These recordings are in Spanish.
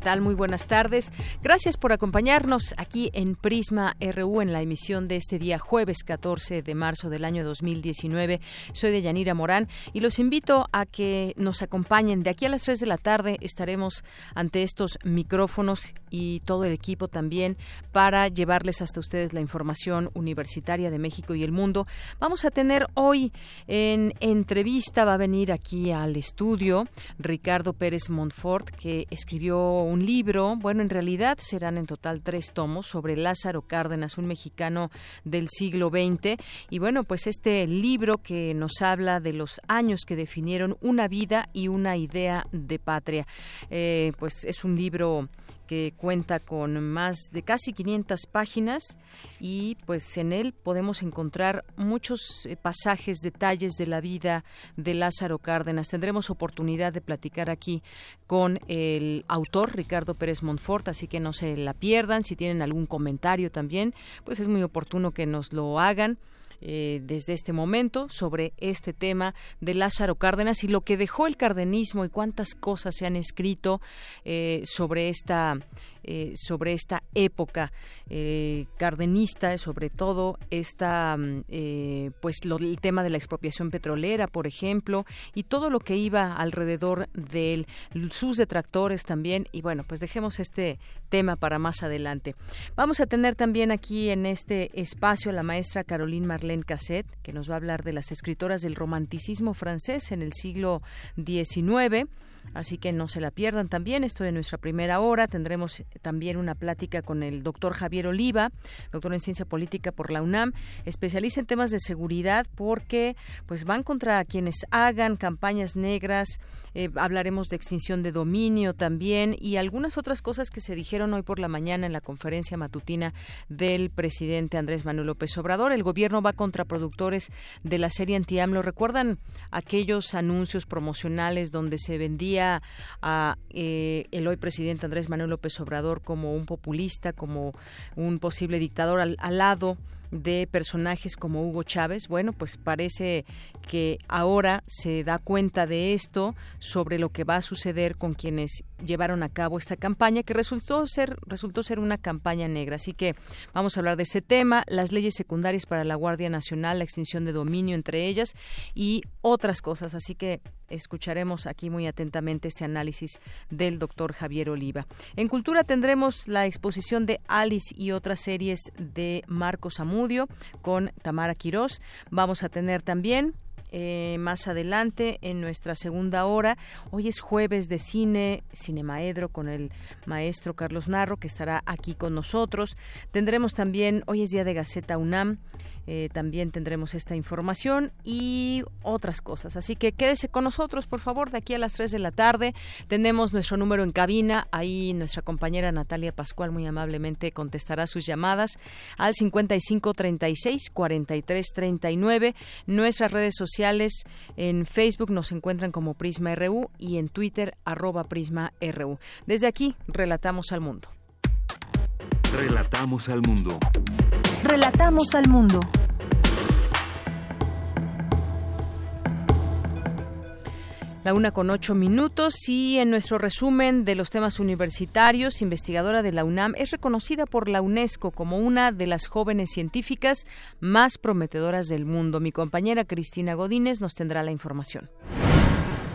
Tal? Muy buenas tardes. Gracias por acompañarnos aquí en Prisma RU en la emisión de este día jueves 14 de marzo del año 2019. Soy de Yanira Morán y los invito a que nos acompañen. De aquí a las 3 de la tarde estaremos ante estos micrófonos y todo el equipo también para llevarles hasta ustedes la información universitaria de México y el mundo. Vamos a tener hoy en entrevista, va a venir aquí al estudio Ricardo Pérez Montfort, que escribió un libro, bueno, en realidad serán en total tres tomos sobre Lázaro Cárdenas, un mexicano del siglo XX. Y bueno, pues este libro que nos habla de los años que definieron una vida y una idea de patria. Eh, pues es un libro que cuenta con más de casi 500 páginas y pues en él podemos encontrar muchos eh, pasajes, detalles de la vida de Lázaro Cárdenas. Tendremos oportunidad de platicar aquí con el autor Ricardo Pérez Montfort, así que no se la pierdan. Si tienen algún comentario también, pues es muy oportuno que nos lo hagan. Eh, desde este momento sobre este tema de Lázaro Cárdenas y lo que dejó el cardenismo y cuántas cosas se han escrito eh, sobre esta eh, sobre esta época cardenista, sobre todo esta, mm, pues el tema de la expropiación petrolera, por ejemplo, y todo lo que iba alrededor de él, sus detractores también, y bueno, pues dejemos este tema para más adelante. Vamos a tener también aquí en este espacio la maestra Caroline Marlene Casset, que nos va a hablar de las escritoras del romanticismo francés en el siglo XIX Así que no se la pierdan también. Esto de nuestra primera hora. Tendremos también una plática con el doctor Javier Oliva, doctor en ciencia política por la UNAM, especialista en temas de seguridad porque pues van contra quienes hagan campañas negras. Eh, hablaremos de extinción de dominio también y algunas otras cosas que se dijeron hoy por la mañana en la conferencia matutina del presidente Andrés Manuel López Obrador. El gobierno va contra productores de la serie Anti-AMLO. ¿Recuerdan aquellos anuncios promocionales donde se vendía a eh, el hoy presidente Andrés Manuel López Obrador como un populista, como un posible dictador al, al lado de personajes como Hugo Chávez. Bueno, pues parece que ahora se da cuenta de esto sobre lo que va a suceder con quienes llevaron a cabo esta campaña que resultó ser resultó ser una campaña negra. Así que vamos a hablar de ese tema, las leyes secundarias para la Guardia Nacional, la extinción de dominio entre ellas y otras cosas. Así que escucharemos aquí muy atentamente este análisis del doctor Javier Oliva. En Cultura tendremos la exposición de Alice y otras series de Marcos Amudio con Tamara Quirós. Vamos a tener también eh, más adelante en nuestra segunda hora. Hoy es jueves de cine, Cinemaedro con el maestro Carlos Narro que estará aquí con nosotros. Tendremos también, hoy es día de Gaceta UNAM, eh, también tendremos esta información y otras cosas. Así que quédese con nosotros, por favor, de aquí a las 3 de la tarde. Tenemos nuestro número en cabina. Ahí nuestra compañera Natalia Pascual muy amablemente contestará sus llamadas al 55 36 43 39. Nuestras redes sociales en Facebook nos encuentran como Prisma RU y en Twitter arroba Prisma RU. Desde aquí, relatamos al mundo. Relatamos al mundo. Relatamos al mundo. La una con ocho minutos y en nuestro resumen de los temas universitarios, investigadora de la UNAM, es reconocida por la UNESCO como una de las jóvenes científicas más prometedoras del mundo. Mi compañera Cristina Godínez nos tendrá la información.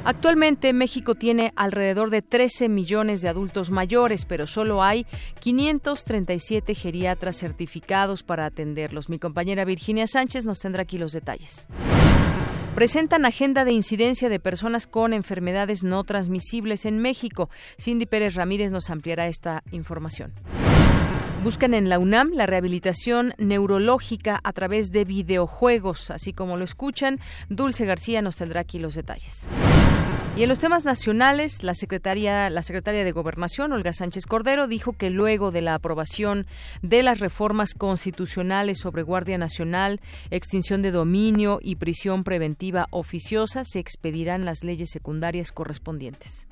Actualmente México tiene alrededor de 13 millones de adultos mayores, pero solo hay 537 geriatras certificados para atenderlos. Mi compañera Virginia Sánchez nos tendrá aquí los detalles. Presentan agenda de incidencia de personas con enfermedades no transmisibles en México. Cindy Pérez Ramírez nos ampliará esta información. Buscan en la UNAM la rehabilitación neurológica a través de videojuegos, así como lo escuchan. Dulce García nos tendrá aquí los detalles. Y en los temas nacionales, la secretaria, la secretaria de Gobernación, Olga Sánchez Cordero, dijo que luego de la aprobación de las reformas constitucionales sobre Guardia Nacional, extinción de dominio y prisión preventiva oficiosa, se expedirán las leyes secundarias correspondientes.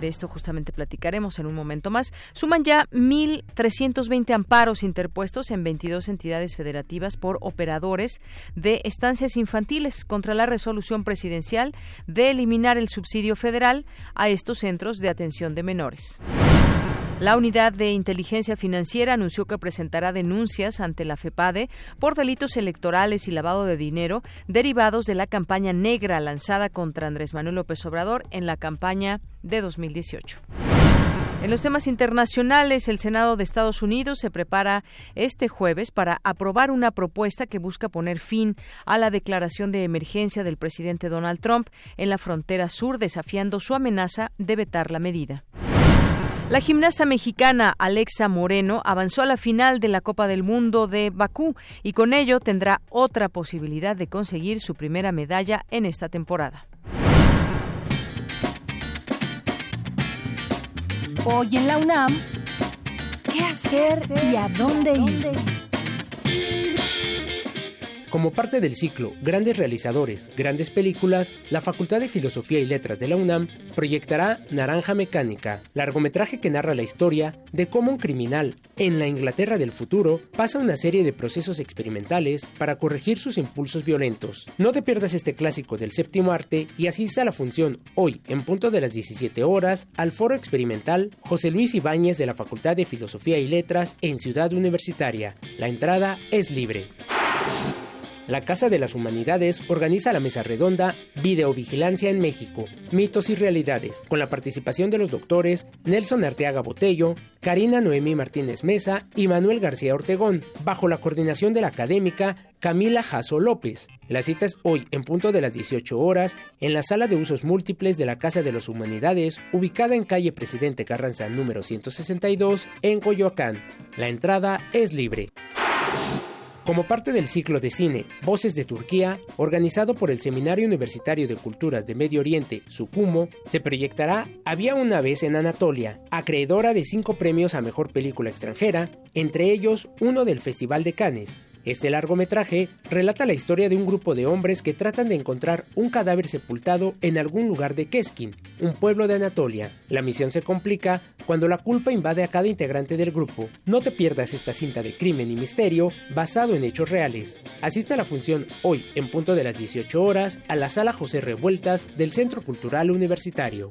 De esto justamente platicaremos en un momento más. Suman ya 1.320 amparos interpuestos en 22 entidades federativas por operadores de estancias infantiles contra la resolución presidencial de eliminar el subsidio federal a estos centros de atención de menores. La Unidad de Inteligencia Financiera anunció que presentará denuncias ante la FEPADE por delitos electorales y lavado de dinero derivados de la campaña negra lanzada contra Andrés Manuel López Obrador en la campaña de 2018. En los temas internacionales, el Senado de Estados Unidos se prepara este jueves para aprobar una propuesta que busca poner fin a la declaración de emergencia del presidente Donald Trump en la frontera sur, desafiando su amenaza de vetar la medida. La gimnasta mexicana Alexa Moreno avanzó a la final de la Copa del Mundo de Bakú y con ello tendrá otra posibilidad de conseguir su primera medalla en esta temporada. Hoy en la UNAM, ¿qué hacer y a dónde ir? Como parte del ciclo Grandes Realizadores, Grandes Películas, la Facultad de Filosofía y Letras de la UNAM proyectará Naranja Mecánica, largometraje que narra la historia de cómo un criminal en la Inglaterra del futuro pasa una serie de procesos experimentales para corregir sus impulsos violentos. No te pierdas este clásico del séptimo arte y asista a la función hoy en punto de las 17 horas al foro experimental José Luis Ibáñez de la Facultad de Filosofía y Letras en Ciudad Universitaria. La entrada es libre. La Casa de las Humanidades organiza la mesa redonda Videovigilancia en México, mitos y realidades, con la participación de los doctores Nelson Arteaga Botello, Karina Noemi Martínez Mesa y Manuel García Ortegón, bajo la coordinación de la académica Camila Jasso López. La cita es hoy en punto de las 18 horas en la sala de usos múltiples de la Casa de las Humanidades, ubicada en calle Presidente Carranza número 162 en Coyoacán. La entrada es libre. Como parte del ciclo de cine Voces de Turquía, organizado por el Seminario Universitario de Culturas de Medio Oriente, SUCUMO, se proyectará Había una vez en Anatolia, acreedora de cinco premios a Mejor Película Extranjera, entre ellos uno del Festival de Cannes, este largometraje relata la historia de un grupo de hombres que tratan de encontrar un cadáver sepultado en algún lugar de Keskin, un pueblo de Anatolia. La misión se complica cuando la culpa invade a cada integrante del grupo. No te pierdas esta cinta de crimen y misterio basado en hechos reales. Asiste a la función hoy en punto de las 18 horas a la sala José Revueltas del Centro Cultural Universitario.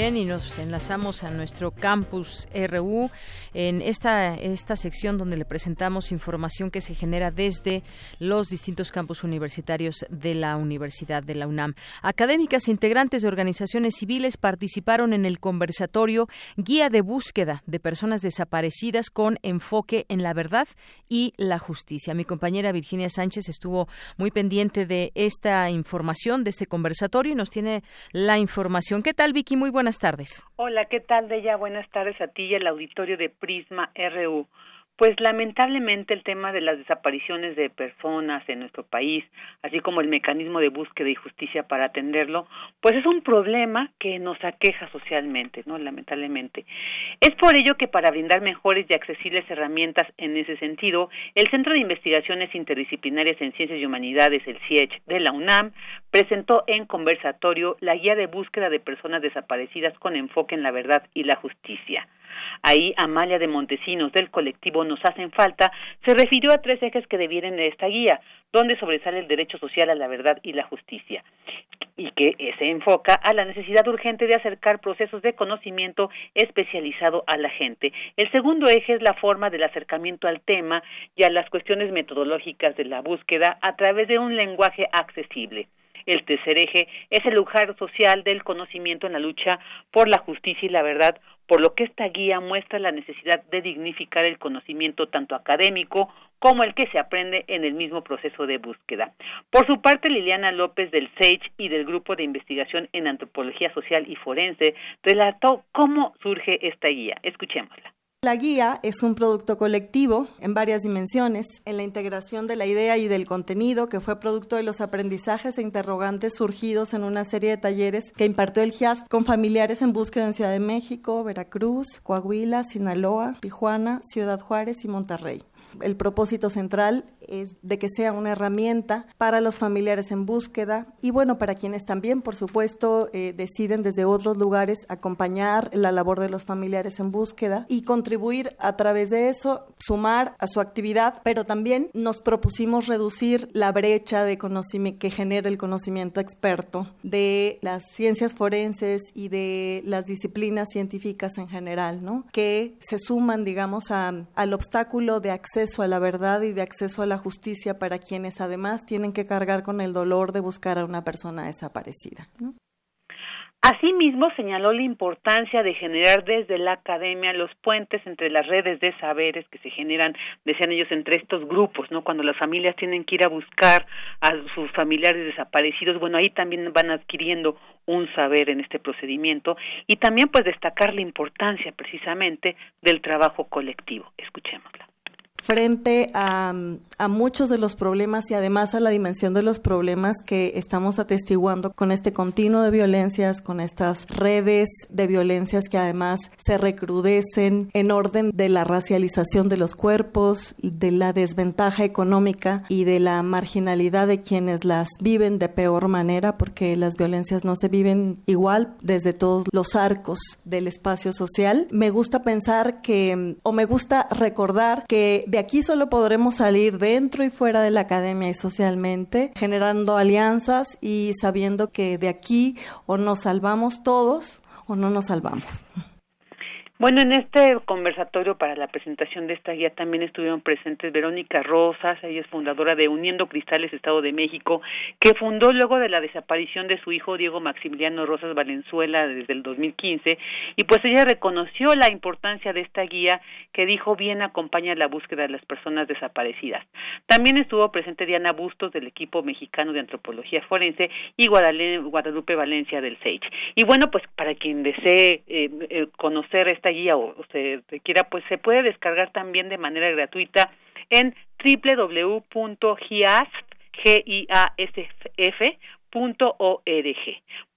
Y nos enlazamos a nuestro campus RU en esta, esta sección donde le presentamos información que se genera desde los distintos campus universitarios de la Universidad de la UNAM. Académicas e integrantes de organizaciones civiles participaron en el conversatorio Guía de Búsqueda de Personas Desaparecidas con enfoque en la verdad y la justicia. Mi compañera Virginia Sánchez estuvo muy pendiente de esta información, de este conversatorio y nos tiene la información. ¿Qué tal, Vicky? Muy buenas tardes. Hola, ¿qué tal, Deya? Buenas tardes a ti y al auditorio de Prisma RU. Pues lamentablemente el tema de las desapariciones de personas en nuestro país, así como el mecanismo de búsqueda y justicia para atenderlo, pues es un problema que nos aqueja socialmente, ¿no? Lamentablemente. Es por ello que para brindar mejores y accesibles herramientas en ese sentido, el Centro de Investigaciones Interdisciplinarias en Ciencias y Humanidades, el CIECH de la UNAM, presentó en conversatorio la guía de búsqueda de personas desaparecidas con enfoque en la verdad y la justicia. Ahí Amalia de Montesinos del colectivo Nos hacen falta se refirió a tres ejes que devienen de esta guía, donde sobresale el derecho social a la verdad y la justicia. y que se enfoca a la necesidad urgente de acercar procesos de conocimiento especializado a la gente. El segundo eje es la forma del acercamiento al tema y a las cuestiones metodológicas de la búsqueda a través de un lenguaje accesible. El tercer eje es el lugar social del conocimiento en la lucha por la justicia y la verdad, por lo que esta guía muestra la necesidad de dignificar el conocimiento tanto académico como el que se aprende en el mismo proceso de búsqueda. Por su parte, Liliana López del SAGE y del Grupo de Investigación en Antropología Social y Forense relató cómo surge esta guía. Escuchémosla. La guía es un producto colectivo en varias dimensiones, en la integración de la idea y del contenido, que fue producto de los aprendizajes e interrogantes surgidos en una serie de talleres que impartió el GIAS con familiares en búsqueda en Ciudad de México, Veracruz, Coahuila, Sinaloa, Tijuana, Ciudad Juárez y Monterrey. El propósito central es de que sea una herramienta para los familiares en búsqueda y bueno, para quienes también, por supuesto, eh, deciden desde otros lugares acompañar la labor de los familiares en búsqueda y contribuir a través de eso, sumar a su actividad, pero también nos propusimos reducir la brecha de conocimiento que genera el conocimiento experto de las ciencias forenses y de las disciplinas científicas en general, ¿no? Que se suman, digamos, al obstáculo de acceso acceso a la verdad y de acceso a la justicia para quienes además tienen que cargar con el dolor de buscar a una persona desaparecida. Asimismo, señaló la importancia de generar desde la academia los puentes entre las redes de saberes que se generan, decían ellos, entre estos grupos, ¿no? Cuando las familias tienen que ir a buscar a sus familiares desaparecidos, bueno, ahí también van adquiriendo un saber en este procedimiento y también pues destacar la importancia precisamente del trabajo colectivo. Escuchémosla frente a, muchos de los problemas y además a la dimensión de los problemas que estamos atestiguando con este continuo de violencias, con estas redes de violencias que además se recrudecen en orden de la racialización de los cuerpos, de la desventaja económica y de la marginalidad de quienes las viven de peor manera, porque las violencias no se viven igual desde todos los arcos del espacio social. Me gusta pensar que, o me gusta recordar que de aquí solo podremos salir dentro y fuera de la academia y socialmente, generando alianzas y sabiendo que de aquí o nos salvamos todos o no nos salvamos. Bueno, en este conversatorio para la presentación de esta guía también estuvieron presentes Verónica Rosas, ella es fundadora de Uniendo Cristales Estado de México, que fundó luego de la desaparición de su hijo Diego Maximiliano Rosas Valenzuela desde el 2015, y pues ella reconoció la importancia de esta guía que dijo bien acompaña la búsqueda de las personas desaparecidas. También estuvo presente Diana Bustos del equipo mexicano de antropología forense y Guadalupe Valencia del SAGE. Y bueno, pues para quien desee eh, eh, conocer esta guía o usted quiera, pues se puede descargar también de manera gratuita en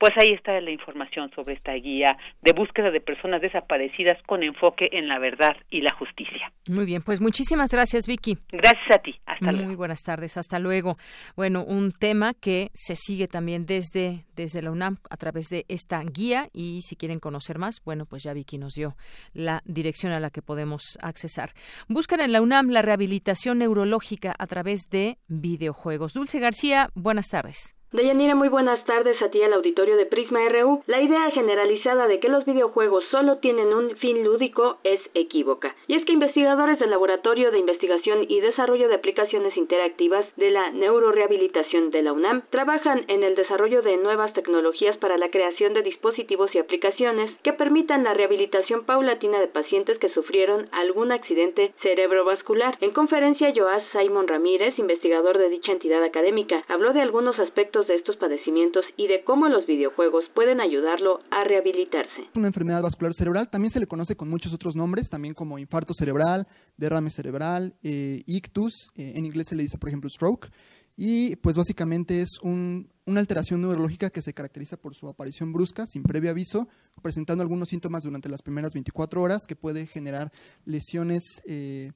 Pues ahí está la información sobre esta guía de búsqueda de personas desaparecidas con enfoque en la verdad y la justicia. Muy bien, pues muchísimas gracias, Vicky. Gracias a ti. Hasta Muy luego. Muy buenas tardes. Hasta luego. Bueno, un tema que se sigue también desde, desde la UNAM a través de esta guía y si quieren conocer más, bueno, pues ya Vicky nos dio la dirección a la que podemos accesar. Buscan en la UNAM la rehabilitación neurológica a través de videojuegos. Dulce García, buenas tardes. Deyanira, muy buenas tardes a ti al auditorio de Prisma RU. La idea generalizada de que los videojuegos solo tienen un fin lúdico es equívoca. Y es que investigadores del Laboratorio de Investigación y Desarrollo de Aplicaciones Interactivas de la Neurorehabilitación de la UNAM trabajan en el desarrollo de nuevas tecnologías para la creación de dispositivos y aplicaciones que permitan la rehabilitación paulatina de pacientes que sufrieron algún accidente cerebrovascular. En conferencia, Joás Simon Ramírez, investigador de dicha entidad académica, habló de algunos aspectos de estos padecimientos y de cómo los videojuegos pueden ayudarlo a rehabilitarse. Una enfermedad vascular cerebral también se le conoce con muchos otros nombres, también como infarto cerebral, derrame cerebral, eh, ictus, eh, en inglés se le dice por ejemplo stroke, y pues básicamente es un, una alteración neurológica que se caracteriza por su aparición brusca, sin previo aviso, presentando algunos síntomas durante las primeras 24 horas que puede generar lesiones eh,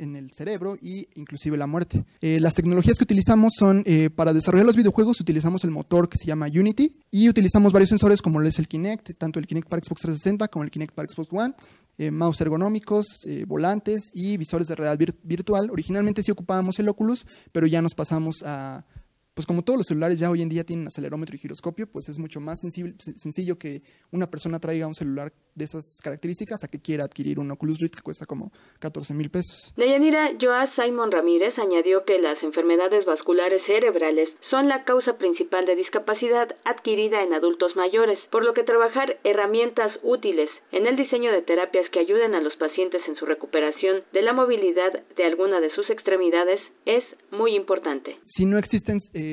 en el cerebro y inclusive la muerte. Eh, las tecnologías que utilizamos son, eh, para desarrollar los videojuegos utilizamos el motor que se llama Unity y utilizamos varios sensores como es el Kinect, tanto el Kinect para Xbox 360 como el Kinect para Xbox One, eh, mouse ergonómicos, volantes y visores de realidad vir virtual. Originalmente sí ocupábamos el Oculus, pero ya nos pasamos a, pues como todos los celulares ya hoy en día tienen acelerómetro y giroscopio, pues es mucho más sencillo que una persona traiga un celular de esas características a que quiera adquirir un Oculus Rift que cuesta como 14 mil pesos. Deyanira Joa Simon Ramírez añadió que las enfermedades vasculares cerebrales son la causa principal de discapacidad adquirida en adultos mayores, por lo que trabajar herramientas útiles en el diseño de terapias que ayuden a los pacientes en su recuperación de la movilidad de alguna de sus extremidades es muy importante. Si no existen eh,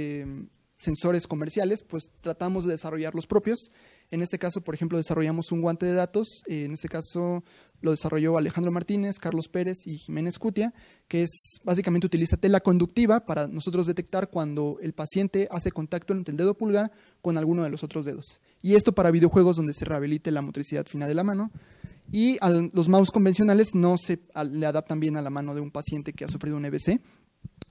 sensores comerciales, pues tratamos de desarrollar los propios. En este caso, por ejemplo, desarrollamos un guante de datos. Eh, en este caso lo desarrolló Alejandro Martínez, Carlos Pérez y Jiménez Cutia, que es básicamente utiliza tela conductiva para nosotros detectar cuando el paciente hace contacto entre el dedo pulgar con alguno de los otros dedos. Y esto para videojuegos donde se rehabilite la motricidad fina de la mano. Y los mouse convencionales no se le adaptan bien a la mano de un paciente que ha sufrido un EBC.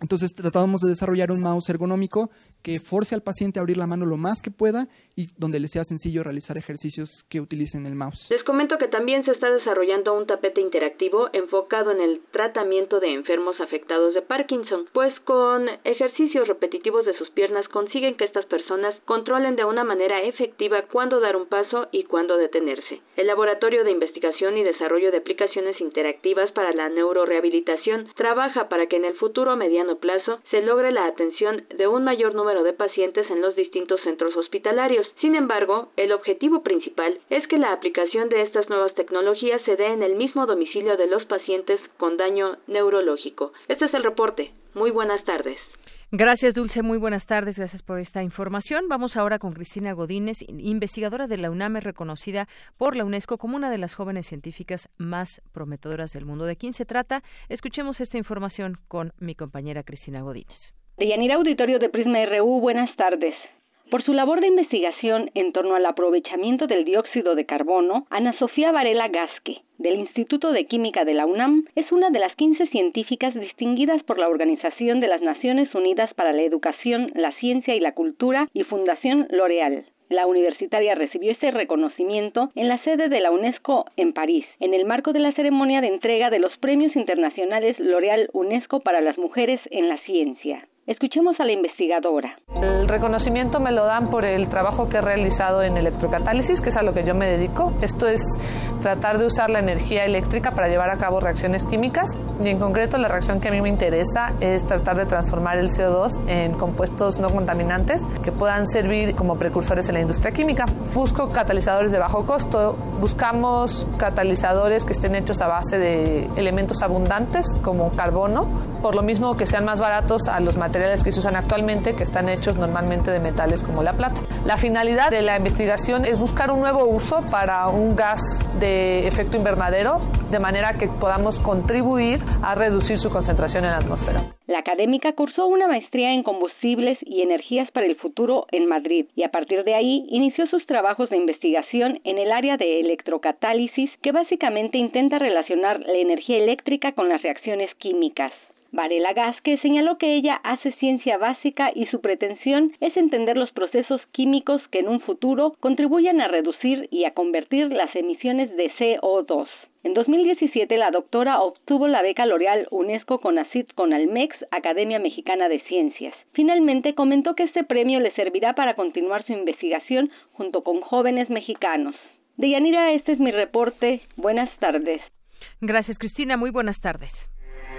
Entonces tratábamos de desarrollar un mouse ergonómico que force al paciente a abrir la mano lo más que pueda y donde le sea sencillo realizar ejercicios que utilicen el mouse. Les comento que también se está desarrollando un tapete interactivo enfocado en el tratamiento de enfermos afectados de Parkinson, pues con ejercicios repetitivos de sus piernas consiguen que estas personas controlen de una manera efectiva cuándo dar un paso y cuándo detenerse. El Laboratorio de Investigación y Desarrollo de Aplicaciones Interactivas para la Neurorehabilitación trabaja para que en el futuro a mediano plazo se logre la atención de un mayor número de pacientes en los distintos centros hospitalarios. Sin embargo, el objetivo principal es que la aplicación de estas nuevas tecnologías se dé en el mismo domicilio de los pacientes con daño neurológico. Este es el reporte. Muy buenas tardes. Gracias, Dulce. Muy buenas tardes. Gracias por esta información. Vamos ahora con Cristina Godínez, investigadora de la UNAM, reconocida por la UNESCO como una de las jóvenes científicas más prometedoras del mundo. ¿De quién se trata? Escuchemos esta información con mi compañera Cristina Godínez. Deyanira Auditorio de Prisma RU, buenas tardes. Por su labor de investigación en torno al aprovechamiento del dióxido de carbono, Ana Sofía Varela Gasque, del Instituto de Química de la UNAM, es una de las 15 científicas distinguidas por la Organización de las Naciones Unidas para la Educación, la Ciencia y la Cultura y Fundación L'Oréal. La universitaria recibió este reconocimiento en la sede de la UNESCO en París, en el marco de la ceremonia de entrega de los premios internacionales L'Oréal UNESCO para las mujeres en la ciencia. Escuchemos a la investigadora. El reconocimiento me lo dan por el trabajo que he realizado en electrocatálisis, que es a lo que yo me dedico. Esto es tratar de usar la energía eléctrica para llevar a cabo reacciones químicas y en concreto la reacción que a mí me interesa es tratar de transformar el CO2 en compuestos no contaminantes que puedan servir como precursores en la industria química. Busco catalizadores de bajo costo, buscamos catalizadores que estén hechos a base de elementos abundantes como carbono, por lo mismo que sean más baratos a los materiales que se usan actualmente, que están hechos normalmente de metales como la plata. La finalidad de la investigación es buscar un nuevo uso para un gas de efecto invernadero, de manera que podamos contribuir a reducir su concentración en la atmósfera. La académica cursó una maestría en combustibles y energías para el futuro en Madrid y a partir de ahí inició sus trabajos de investigación en el área de electrocatálisis que básicamente intenta relacionar la energía eléctrica con las reacciones químicas. Varela Gasque señaló que ella hace ciencia básica y su pretensión es entender los procesos químicos que en un futuro contribuyan a reducir y a convertir las emisiones de CO2. En 2017, la doctora obtuvo la beca L'Oreal UNESCO con ACID con Almex, Academia Mexicana de Ciencias. Finalmente, comentó que este premio le servirá para continuar su investigación junto con jóvenes mexicanos. Deyanira, este es mi reporte. Buenas tardes. Gracias, Cristina. Muy buenas tardes.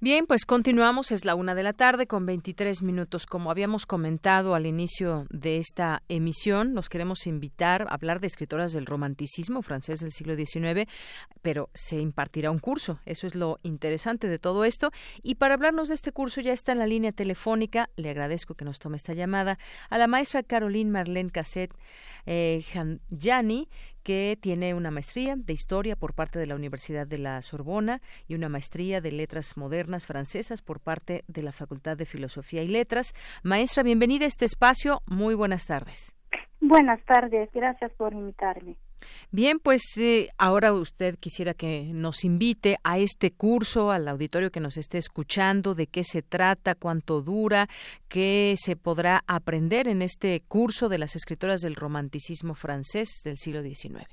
Bien, pues continuamos, es la una de la tarde con 23 minutos. Como habíamos comentado al inicio de esta emisión, nos queremos invitar a hablar de escritoras del romanticismo francés del siglo XIX, pero se impartirá un curso. Eso es lo interesante de todo esto. Y para hablarnos de este curso ya está en la línea telefónica, le agradezco que nos tome esta llamada, a la maestra Caroline Marlene Cassette eh, que tiene una maestría de historia por parte de la Universidad de la Sorbona y una maestría de letras modernas francesas por parte de la Facultad de Filosofía y Letras. Maestra, bienvenida a este espacio. Muy buenas tardes. Buenas tardes, gracias por invitarme. Bien, pues eh, ahora usted quisiera que nos invite a este curso, al auditorio que nos esté escuchando, de qué se trata, cuánto dura, qué se podrá aprender en este curso de las escritoras del romanticismo francés del siglo XIX.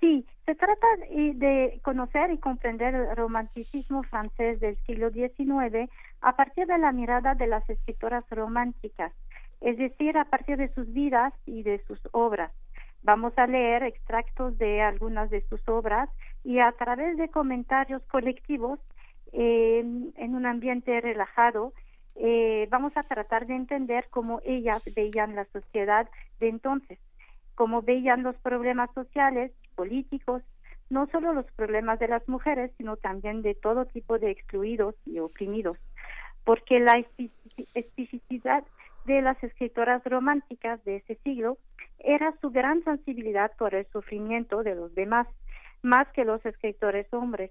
Sí, se trata de conocer y comprender el romanticismo francés del siglo XIX a partir de la mirada de las escritoras románticas, es decir, a partir de sus vidas y de sus obras. Vamos a leer extractos de algunas de sus obras y a través de comentarios colectivos eh, en un ambiente relajado eh, vamos a tratar de entender cómo ellas veían la sociedad de entonces, cómo veían los problemas sociales, políticos, no solo los problemas de las mujeres, sino también de todo tipo de excluidos y oprimidos, porque la especificidad de las escritoras románticas de ese siglo era su gran sensibilidad por el sufrimiento de los demás, más que los escritores hombres.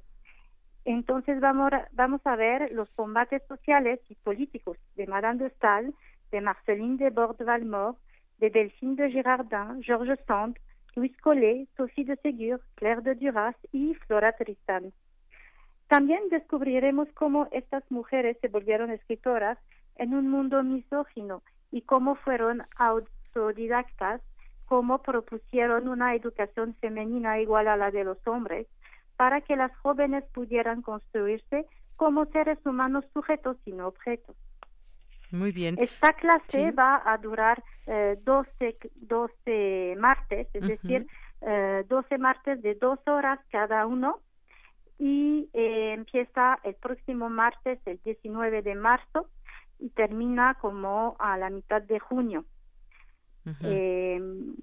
Entonces vamos, vamos a ver los combates sociales y políticos de Madame de Stael, de Marceline de Borde-Valmore, de Delphine de Girardin, Georges Sand, Louis Collet, Sophie de Ségur, Claire de Duras y Flora Tristan. También descubriremos cómo estas mujeres se volvieron escritoras en un mundo misógino y cómo fueron autodidactas cómo propusieron una educación femenina igual a la de los hombres para que las jóvenes pudieran construirse como seres humanos sujetos y no objetos. Muy bien. Esta clase va a durar eh, 12, 12 martes, es decir, eh, 12 martes de dos horas cada uno y eh, empieza el próximo martes, el 19 de marzo, y termina como a la mitad de junio. Eh,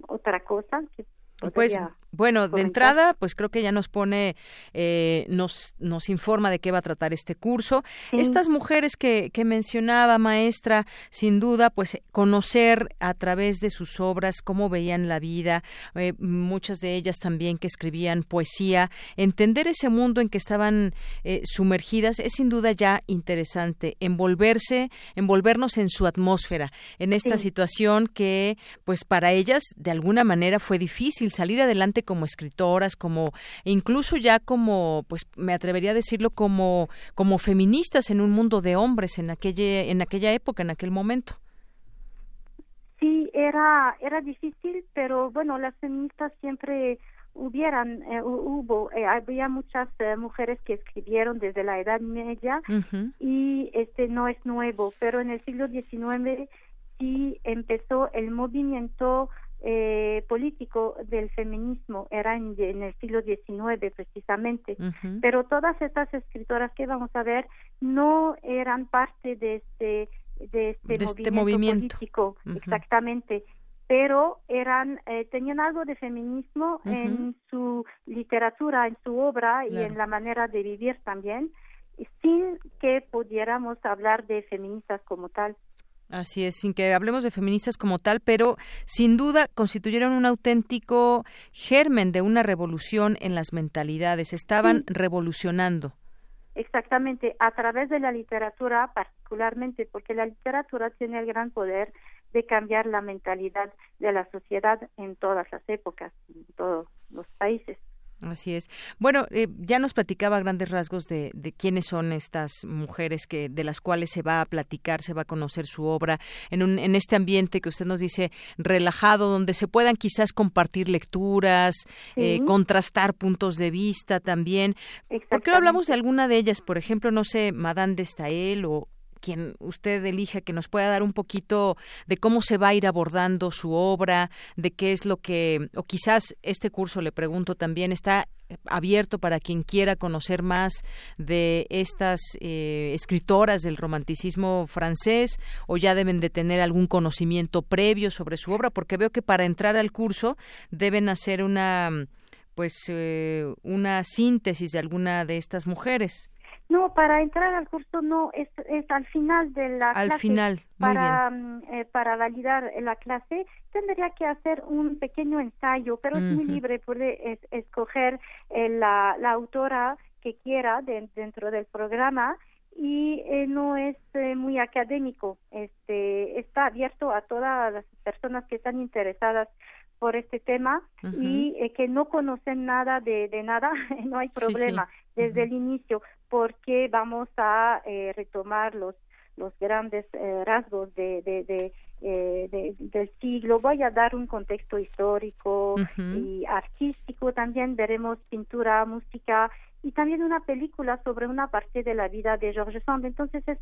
otra cosa que pues bueno, de entrada, pues creo que ya nos pone, eh, nos, nos informa de qué va a tratar este curso. Estas mujeres que, que mencionaba, maestra, sin duda, pues conocer a través de sus obras cómo veían la vida, eh, muchas de ellas también que escribían poesía, entender ese mundo en que estaban eh, sumergidas es sin duda ya interesante, envolverse, envolvernos en su atmósfera, en esta situación que, pues para ellas, de alguna manera fue difícil salir adelante como escritoras, como incluso ya como, pues me atrevería a decirlo como como feministas en un mundo de hombres en aquella en aquella época, en aquel momento. Sí, era era difícil, pero bueno, las feministas siempre hubieran eh, hubo eh, había muchas eh, mujeres que escribieron desde la Edad Media y este no es nuevo, pero en el siglo XIX sí empezó el movimiento eh, político del feminismo era en, el siglo XIX precisamente, pero todas estas escritoras que vamos a ver no eran parte de este de este, este movimiento, político exactamente. Pero eran eh, tenían algo de feminismo en su literatura en su obra y en la manera de vivir también sin que pudiéramos hablar de feministas como tal Así es, sin que hablemos de feministas como tal, pero sin duda constituyeron un auténtico germen de una revolución en las mentalidades, estaban revolucionando. Exactamente, a través de la literatura particularmente, porque la literatura tiene el gran poder de cambiar la mentalidad de la sociedad en todas las épocas, en todos los países. Así es. Bueno, eh, ya nos platicaba grandes rasgos de, de, quiénes son estas mujeres que de las cuales se va a platicar, se va a conocer su obra en, un, en este ambiente que usted nos dice relajado, donde se puedan quizás compartir lecturas, eh, contrastar puntos de vista también. ¿Por qué no hablamos de alguna de ellas? Por ejemplo, no sé, Madame de Stael o, quien usted elija que nos pueda dar un poquito de cómo se va a ir abordando su obra, de qué es lo que, o quizás este curso, le pregunto también, está abierto para quien quiera conocer más de estas eh, escritoras del romanticismo francés o ya deben de tener algún conocimiento previo sobre su obra porque veo que para entrar al curso deben hacer una pues eh, una síntesis de alguna de estas mujeres. No, para entrar al curso no, es, es al final de la al clase. final, para, mm, eh, para validar la clase tendría que hacer un pequeño ensayo, pero es muy libre, puede escoger eh, la, la autora que quiera dentro del programa y eh, no es muy académico, este está abierto a todas las personas que están interesadas por este tema y eh, que no conocen nada de, de nada, no hay problema desde el inicio porque vamos a eh, retomar los los grandes eh, rasgos de, de, de, del siglo. Voy a dar un contexto histórico y artístico. También veremos pintura, música y también una película sobre una parte de la vida de George Sand. Entonces es,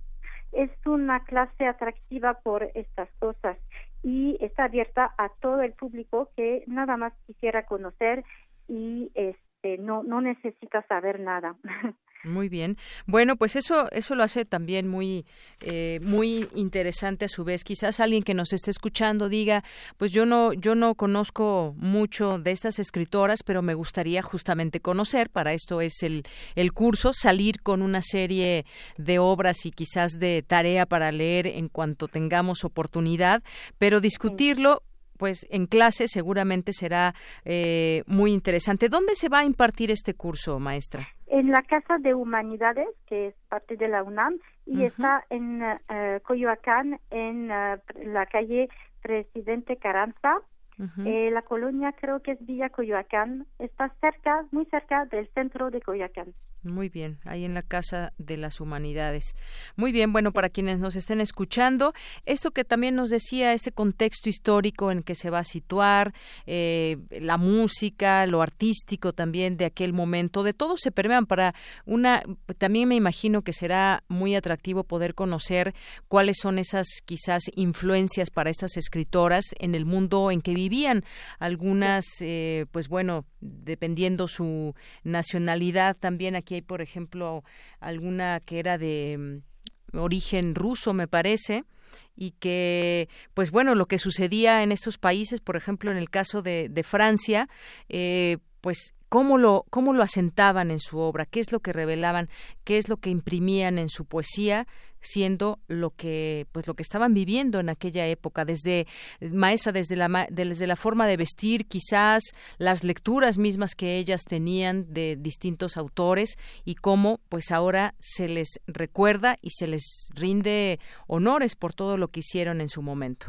es una clase atractiva por estas cosas y está abierta a todo el público que nada más quisiera conocer y este no no necesita saber nada. Muy bien. Bueno, pues eso eso lo hace también muy eh, muy interesante a su vez. Quizás alguien que nos esté escuchando diga, pues yo no yo no conozco mucho de estas escritoras, pero me gustaría justamente conocer. Para esto es el el curso, salir con una serie de obras y quizás de tarea para leer en cuanto tengamos oportunidad, pero discutirlo pues en clase seguramente será eh, muy interesante. ¿Dónde se va a impartir este curso, maestra? En la Casa de Humanidades, que es parte de la UNAM, y está en uh, Coyoacán, en uh, la calle Presidente Carranza. Eh, la colonia creo que es Villa Coyoacán. Está cerca, muy cerca del centro de Coyoacán. Muy bien, ahí en la Casa de las Humanidades. Muy bien, bueno, para quienes nos estén escuchando, esto que también nos decía, este contexto histórico en que se va a situar, eh, la música, lo artístico también de aquel momento, de todo se permean para una, también me imagino que será muy atractivo poder conocer cuáles son esas quizás influencias para estas escritoras en el mundo en que vivían. Algunas, eh, pues bueno, dependiendo su nacionalidad también aquí hay, por ejemplo, alguna que era de mm, origen ruso, me parece, y que, pues bueno, lo que sucedía en estos países, por ejemplo, en el caso de, de Francia, eh, pues cómo lo, cómo lo asentaban en su obra, qué es lo que revelaban, qué es lo que imprimían en su poesía, siendo lo que pues lo que estaban viviendo en aquella época desde maestra desde la desde la forma de vestir quizás las lecturas mismas que ellas tenían de distintos autores y cómo pues ahora se les recuerda y se les rinde honores por todo lo que hicieron en su momento.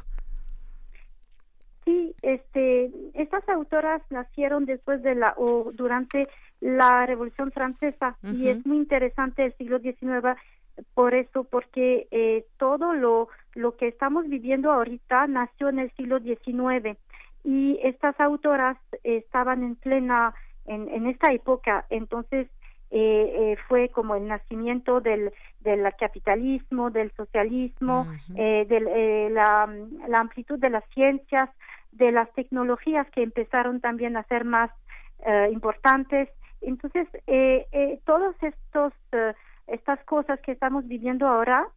Sí, este, estas autoras nacieron después de la o durante la Revolución Francesa y es muy interesante el siglo XIX por eso, porque eh, todo lo, lo que estamos viviendo ahorita nació en el siglo XIX y estas autoras estaban en plena, en, en esta época, entonces eh, eh, fue como el nacimiento del, del capitalismo, del socialismo, eh, de eh, la, la amplitud de las ciencias, de las tecnologías que empezaron también a ser más importantes. Entonces, eh, eh, todos estos estas cosas que estamos viviendo ahora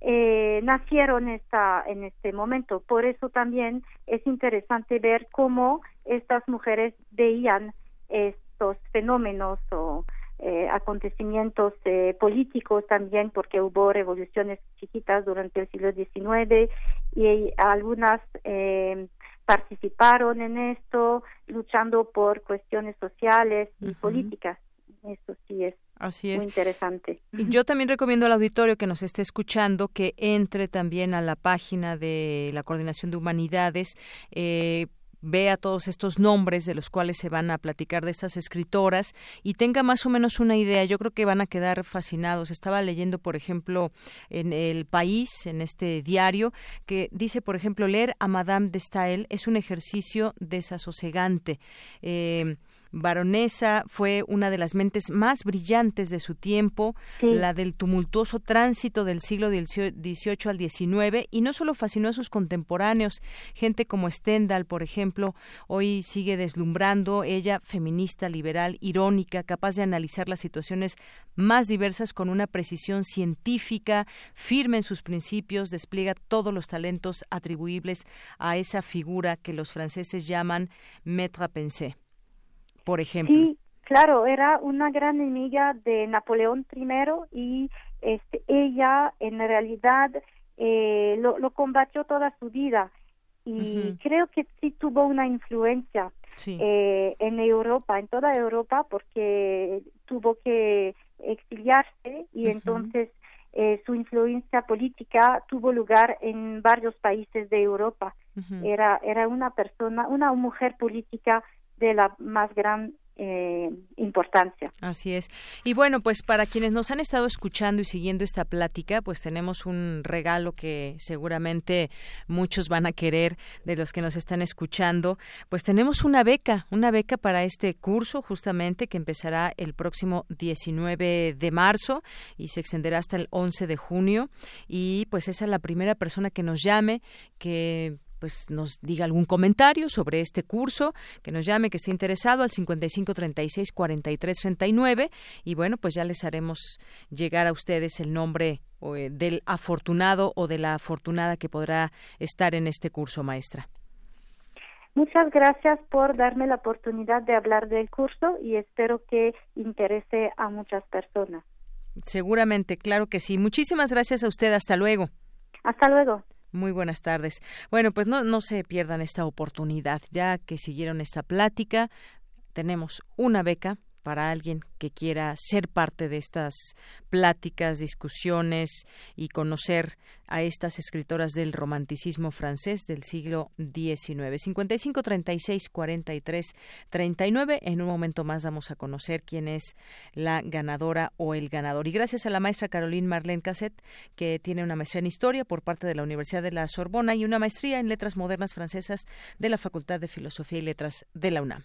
eh, nacieron esta, en este momento. Por eso también es interesante ver cómo estas mujeres veían estos fenómenos o eh, acontecimientos eh, políticos también, porque hubo revoluciones chiquitas durante el siglo XIX y algunas eh, participaron en esto, luchando por cuestiones sociales y políticas. Eso sí es Así es. Muy interesante. Y yo también recomiendo al auditorio que nos esté escuchando que entre también a la página de la Coordinación de Humanidades. Eh, vea todos estos nombres de los cuales se van a platicar de estas escritoras y tenga más o menos una idea. Yo creo que van a quedar fascinados. Estaba leyendo, por ejemplo, en El País, en este diario, que dice, por ejemplo, leer a Madame de Stael es un ejercicio desasosegante. Eh, baronesa, fue una de las mentes más brillantes de su tiempo, la del tumultuoso tránsito del siglo XVIII al XIX, y no solo fascinó a sus contemporáneos, gente como Stendhal, por ejemplo, hoy sigue deslumbrando, ella feminista, liberal, irónica, capaz de analizar las situaciones más diversas con una precisión científica, firme en sus principios, despliega todos los talentos atribuibles a esa figura que los franceses llaman maître pensée por ejemplo. Sí, claro, era una gran enemiga de Napoleón I y este, ella en realidad eh, lo, lo combatió toda su vida y creo que sí tuvo una influencia eh, en Europa, en toda Europa, porque tuvo que exiliarse y entonces eh, su influencia política tuvo lugar en varios países de Europa. Era, era una persona, una mujer política de la más gran eh, importancia. Así es. Y bueno, pues para quienes nos han estado escuchando y siguiendo esta plática, pues tenemos un regalo que seguramente muchos van a querer de los que nos están escuchando. Pues tenemos una beca, una beca para este curso justamente que empezará el próximo 19 de marzo y se extenderá hasta el 11 de junio. Y pues esa es la primera persona que nos llame, que pues nos diga algún comentario sobre este curso, que nos llame, que esté interesado al 55 36 43 39 y bueno, pues ya les haremos llegar a ustedes el nombre eh, del afortunado o de la afortunada que podrá estar en este curso, maestra. Muchas gracias por darme la oportunidad de hablar del curso y espero que interese a muchas personas. Seguramente, claro que sí. Muchísimas gracias a usted. Hasta luego. Hasta luego. Muy buenas tardes. Bueno, pues no, no se pierdan esta oportunidad. Ya que siguieron esta plática, tenemos una beca para alguien que quiera ser parte de estas pláticas, discusiones y conocer a estas escritoras del romanticismo francés del siglo XIX. 55 36 43 39. En un momento más vamos a conocer quién es la ganadora o el ganador. Y gracias a la maestra Caroline Marlene Cassette, que tiene una maestría en historia por parte de la Universidad de la Sorbona y una maestría en letras modernas francesas de la Facultad de Filosofía y Letras de la UNAM.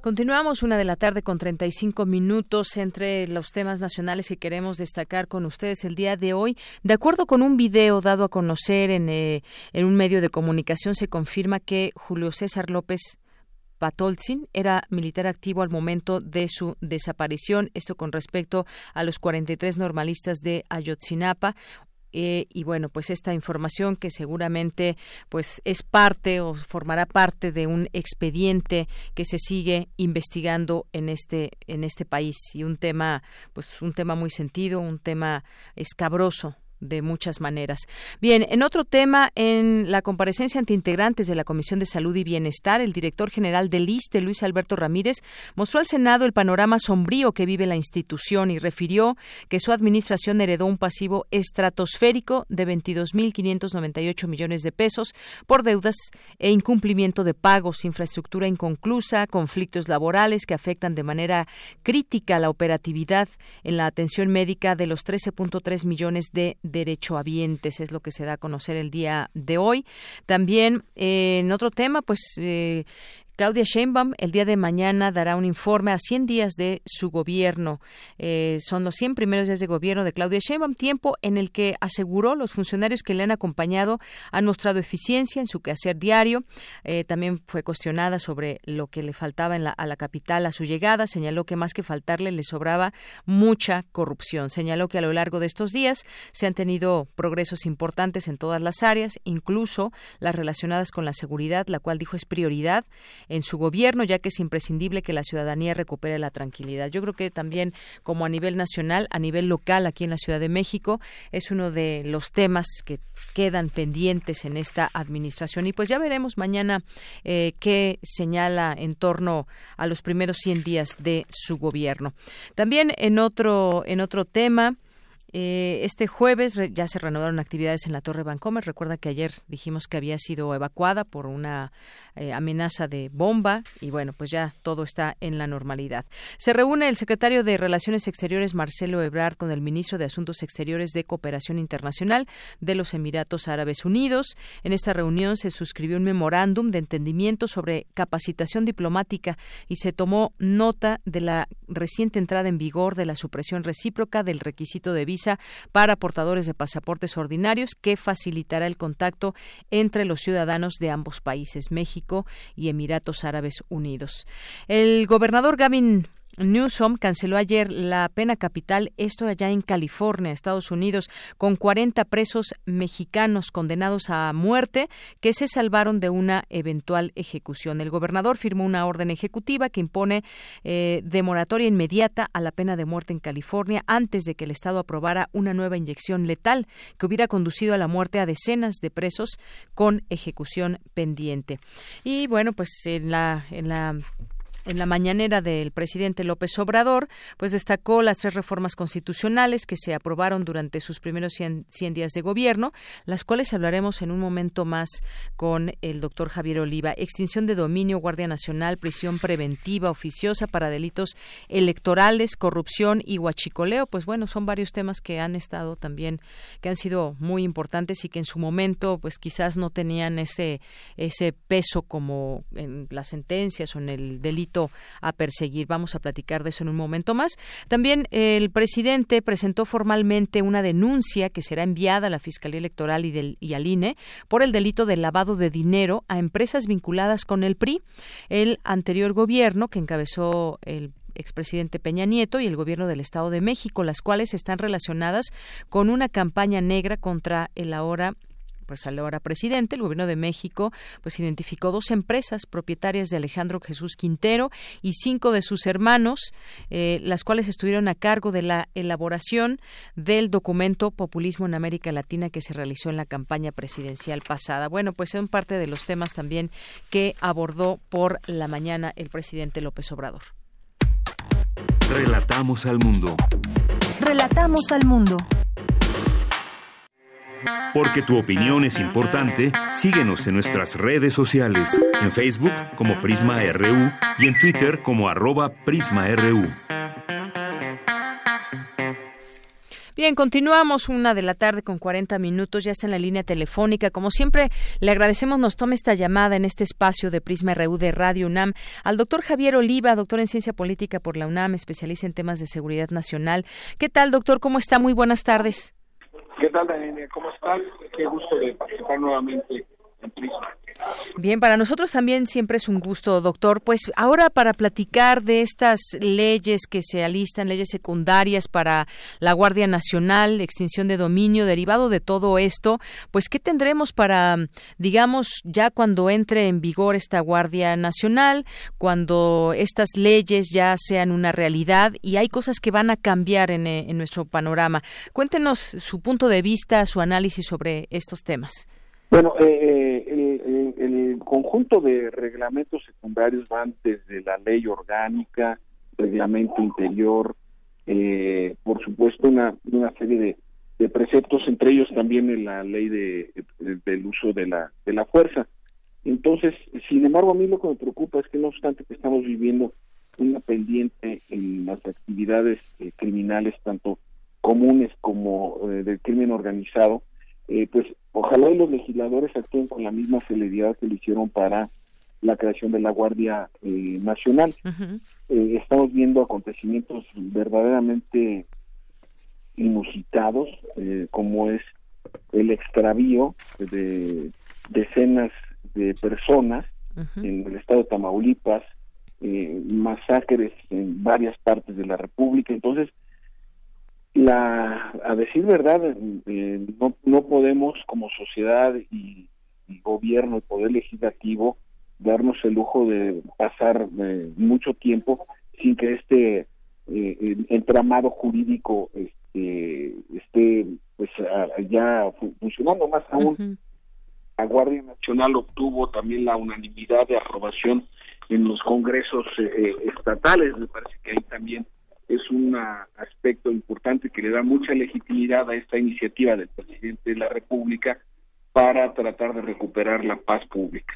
Continuamos una de la tarde con 35 minutos entre los temas nacionales que queremos destacar con ustedes el día de hoy. De acuerdo con un video dado a conocer en, eh, en un medio de comunicación, se confirma que Julio César López Patolzin era militar activo al momento de su desaparición. Esto con respecto a los 43 normalistas de Ayotzinapa. Eh, y bueno pues esta información que seguramente pues es parte o formará parte de un expediente que se sigue investigando en este en este país. Y un tema pues un tema muy sentido un tema escabroso de muchas maneras. Bien, en otro tema, en la comparecencia ante integrantes de la Comisión de Salud y Bienestar, el director general del ISTE, Luis Alberto Ramírez, mostró al Senado el panorama sombrío que vive la institución y refirió que su administración heredó un pasivo estratosférico de 22.598 millones de pesos por deudas e incumplimiento de pagos, infraestructura inconclusa, conflictos laborales que afectan de manera crítica la operatividad en la atención médica de los 13.3 millones de derechohabientes, es lo que se da a conocer el día de hoy. También eh, en otro tema, pues eh, Claudia Sheinbaum el día de mañana dará un informe a 100 días de su gobierno. Eh, son los 100 primeros días de gobierno de Claudia Sheinbaum, tiempo en el que aseguró los funcionarios que le han acompañado han mostrado eficiencia en su quehacer diario. Eh, también fue cuestionada sobre lo que le faltaba en la, a la capital a su llegada. Señaló que más que faltarle le sobraba mucha corrupción. Señaló que a lo largo de estos días se han tenido progresos importantes en todas las áreas, incluso las relacionadas con la seguridad, la cual dijo es prioridad en su gobierno, ya que es imprescindible que la ciudadanía recupere la tranquilidad. Yo creo que también, como a nivel nacional, a nivel local, aquí en la Ciudad de México, es uno de los temas que quedan pendientes en esta administración. Y pues ya veremos mañana eh, qué señala en torno a los primeros 100 días de su gobierno. También en otro, en otro tema, eh, este jueves ya se reanudaron actividades en la Torre Bancomer. Recuerda que ayer dijimos que había sido evacuada por una eh, amenaza de bomba y bueno, pues ya todo está en la normalidad. Se reúne el secretario de Relaciones Exteriores Marcelo Ebrard con el ministro de Asuntos Exteriores de Cooperación Internacional de los Emiratos Árabes Unidos. En esta reunión se suscribió un memorándum de entendimiento sobre capacitación diplomática y se tomó nota de la reciente entrada en vigor de la supresión recíproca del requisito de visa para portadores de pasaportes ordinarios que facilitará el contacto entre los ciudadanos de ambos países, México y Emiratos Árabes Unidos. El gobernador Gavin Newsom canceló ayer la pena capital, esto allá en California, Estados Unidos, con 40 presos mexicanos condenados a muerte que se salvaron de una eventual ejecución. El gobernador firmó una orden ejecutiva que impone eh, de moratoria inmediata a la pena de muerte en California antes de que el Estado aprobara una nueva inyección letal que hubiera conducido a la muerte a decenas de presos con ejecución pendiente. Y bueno, pues en la, en la en la mañanera del presidente López Obrador, pues destacó las tres reformas constitucionales que se aprobaron durante sus primeros 100, días de gobierno, las cuales hablaremos en un momento más con el doctor Javier Oliva. Extinción de dominio, Guardia Nacional, prisión preventiva oficiosa para delitos electorales, corrupción y huachicoleo. Pues bueno, son varios temas que han estado también, que han sido muy importantes y que en su momento, pues quizás no tenían ese, ese peso como en las sentencias o en el delito a perseguir. Vamos a platicar de eso en un momento más. También el presidente presentó formalmente una denuncia que será enviada a la Fiscalía Electoral y, del, y al INE por el delito de lavado de dinero a empresas vinculadas con el PRI. El anterior gobierno que encabezó el expresidente Peña Nieto y el gobierno del Estado de México, las cuales están relacionadas con una campaña negra contra el ahora pues al ahora presidente, el gobierno de México, pues identificó dos empresas propietarias de Alejandro Jesús Quintero y cinco de sus hermanos, eh, las cuales estuvieron a cargo de la elaboración del documento Populismo en América Latina que se realizó en la campaña presidencial pasada. Bueno, pues son parte de los temas también que abordó por la mañana el presidente López Obrador. Relatamos al mundo. Relatamos al mundo. Porque tu opinión es importante, síguenos en nuestras redes sociales, en Facebook como Prisma RU y en Twitter como arroba PrismaRU. Bien, continuamos una de la tarde con 40 minutos, ya está en la línea telefónica. Como siempre, le agradecemos nos tome esta llamada en este espacio de Prisma RU de Radio UNAM al doctor Javier Oliva, doctor en Ciencia Política por la UNAM, especialista en temas de seguridad nacional. ¿Qué tal, doctor? ¿Cómo está? Muy buenas tardes. ¿Qué tal, Daniela? ¿Cómo estás? Qué gusto de participar nuevamente en Prisma. Bien, para nosotros también siempre es un gusto, doctor. Pues ahora para platicar de estas leyes que se alistan, leyes secundarias para la Guardia Nacional, extinción de dominio, derivado de todo esto, pues ¿qué tendremos para, digamos, ya cuando entre en vigor esta Guardia Nacional, cuando estas leyes ya sean una realidad y hay cosas que van a cambiar en, en nuestro panorama? Cuéntenos su punto de vista, su análisis sobre estos temas. Bueno, eh, eh, el, conjunto de reglamentos secundarios van desde la ley orgánica, reglamento interior, eh, por supuesto una, una serie de, preceptos, entre ellos también la ley de, del uso de la, de la fuerza. Entonces, sin embargo, a mí lo que me preocupa es que no obstante que estamos viviendo una pendiente en las actividades criminales, tanto comunes como del crimen organizado, eh, pues ojalá los legisladores actúen con la misma celeridad que lo hicieron para la creación de la Guardia eh, Nacional. Eh, estamos viendo acontecimientos verdaderamente inusitados, como es el extravío de decenas de personas en el estado de Tamaulipas, masacres en varias partes de la República. Entonces, la a decir verdad eh, no no podemos como sociedad y, gobierno y poder legislativo darnos el lujo de pasar eh, mucho tiempo sin que este eh, entramado jurídico este, esté pues ya funcionando. Más aún la Guardia Nacional obtuvo también la unanimidad de aprobación en los congresos estatales. Me parece que ahí también es un aspecto importante que le da mucha legitimidad a esta iniciativa del presidente de la República para tratar de recuperar la paz pública.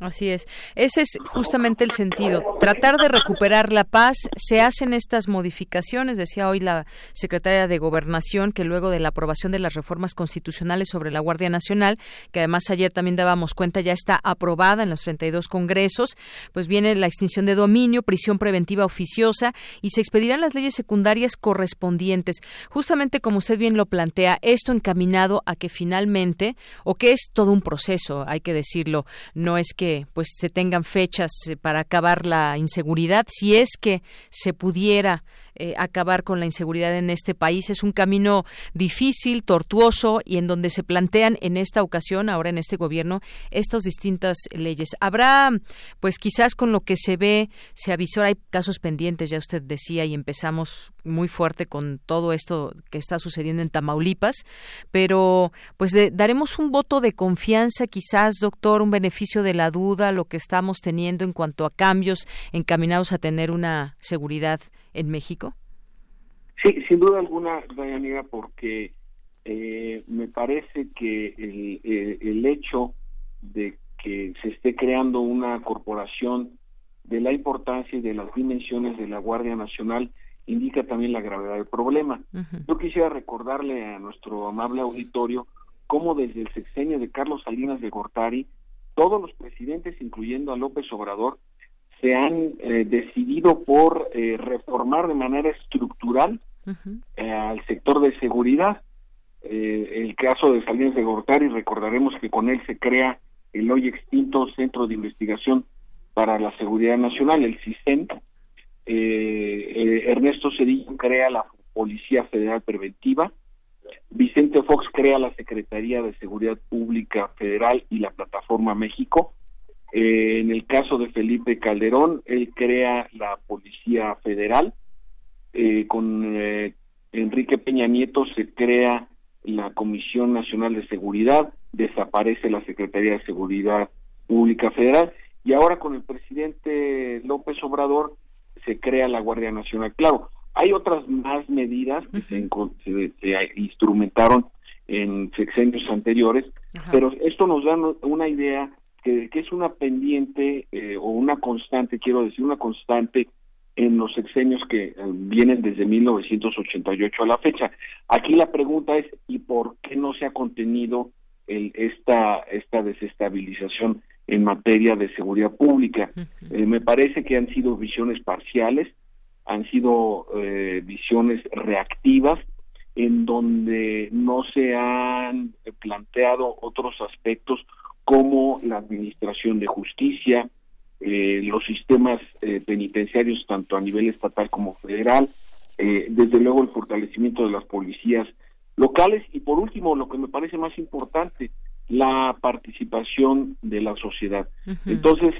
Así es. Ese es justamente el sentido. Tratar de recuperar la paz. Se hacen estas modificaciones, decía hoy la secretaria de Gobernación, que luego de la aprobación de las reformas constitucionales sobre la Guardia Nacional, que además ayer también dábamos cuenta ya está aprobada en los 32 congresos, pues viene la extinción de dominio, prisión preventiva oficiosa y se expedirán las leyes secundarias correspondientes. Justamente como usted bien lo plantea, esto encaminado a que finalmente, o que es todo un proceso, hay que decirlo, no es que que pues se tengan fechas eh, para acabar la inseguridad, si es que se pudiera eh, acabar con la inseguridad en este país. Es un camino difícil, tortuoso y en donde se plantean en esta ocasión, ahora en este gobierno, estas distintas leyes. Habrá, pues quizás con lo que se ve, se avisó, hay casos pendientes, ya usted decía, y empezamos muy fuerte con todo esto que está sucediendo en Tamaulipas, pero pues daremos un voto de confianza, quizás, doctor, un beneficio de la duda, lo que estamos teniendo en cuanto a cambios encaminados a tener una seguridad en México? Sí, sin duda alguna, Dayanira, porque eh, me parece que el, el, hecho de que se esté creando una corporación de la importancia y de las dimensiones de la Guardia Nacional indica también la gravedad del problema. Yo quisiera recordarle a nuestro amable auditorio cómo desde el sexenio de Carlos Salinas de Gortari, todos los presidentes, incluyendo a López Obrador, se han eh, decidido por eh, reformar de manera estructural eh, al sector de seguridad. el caso de Salinas de Gortari, recordaremos que con él se crea el hoy extinto Centro de Investigación para la Seguridad Nacional, el CISEN. Ernesto Cedillo crea la Policía Federal Preventiva. Vicente Fox crea la Secretaría de Seguridad Pública Federal y la Plataforma México eh, en el caso de Felipe Calderón, él crea la Policía Federal. Eh, con eh, Enrique Peña Nieto se crea la Comisión Nacional de Seguridad, desaparece la Secretaría de Seguridad Pública Federal y ahora con el presidente López Obrador se crea la Guardia Nacional. Claro, hay otras más medidas que se, instrumentaron en sexenios anteriores, pero esto nos da una idea que, es una pendiente eh, o una constante, quiero decir, una constante en los sexenios que eh, vienen desde 1988 a la fecha. Aquí la pregunta es, ¿y por qué no se ha contenido el, esta, esta desestabilización en materia de seguridad pública? Eh, me parece que han sido visiones parciales, han sido visiones reactivas, en donde no se han planteado otros aspectos como la administración de justicia, eh, los sistemas eh, penitenciarios tanto a nivel estatal como federal, eh, desde luego el fortalecimiento de las policías locales y por último, lo que me parece más importante, la participación de la sociedad. Entonces,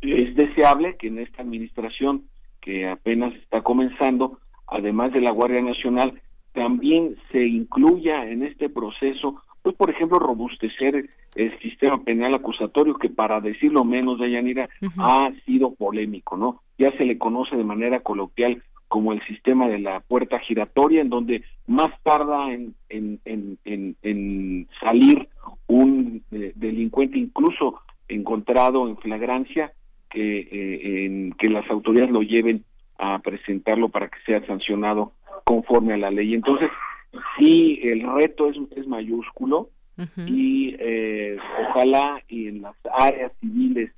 es deseable que en esta administración que apenas está comenzando, además de la Guardia Nacional, también se incluya en este proceso pues por ejemplo robustecer el sistema penal acusatorio que para decirlo menos de Yanira ha sido polémico, ¿no? Ya se le conoce de manera coloquial como el sistema de la puerta giratoria, en donde más tarda en, en, en, salir un eh, delincuente incluso encontrado en flagrancia, que, eh, en, que las autoridades lo lleven a presentarlo para que sea sancionado conforme a la ley. Entonces, sí, el reto es, es mayúsculo y eh, ojalá y en las áreas civiles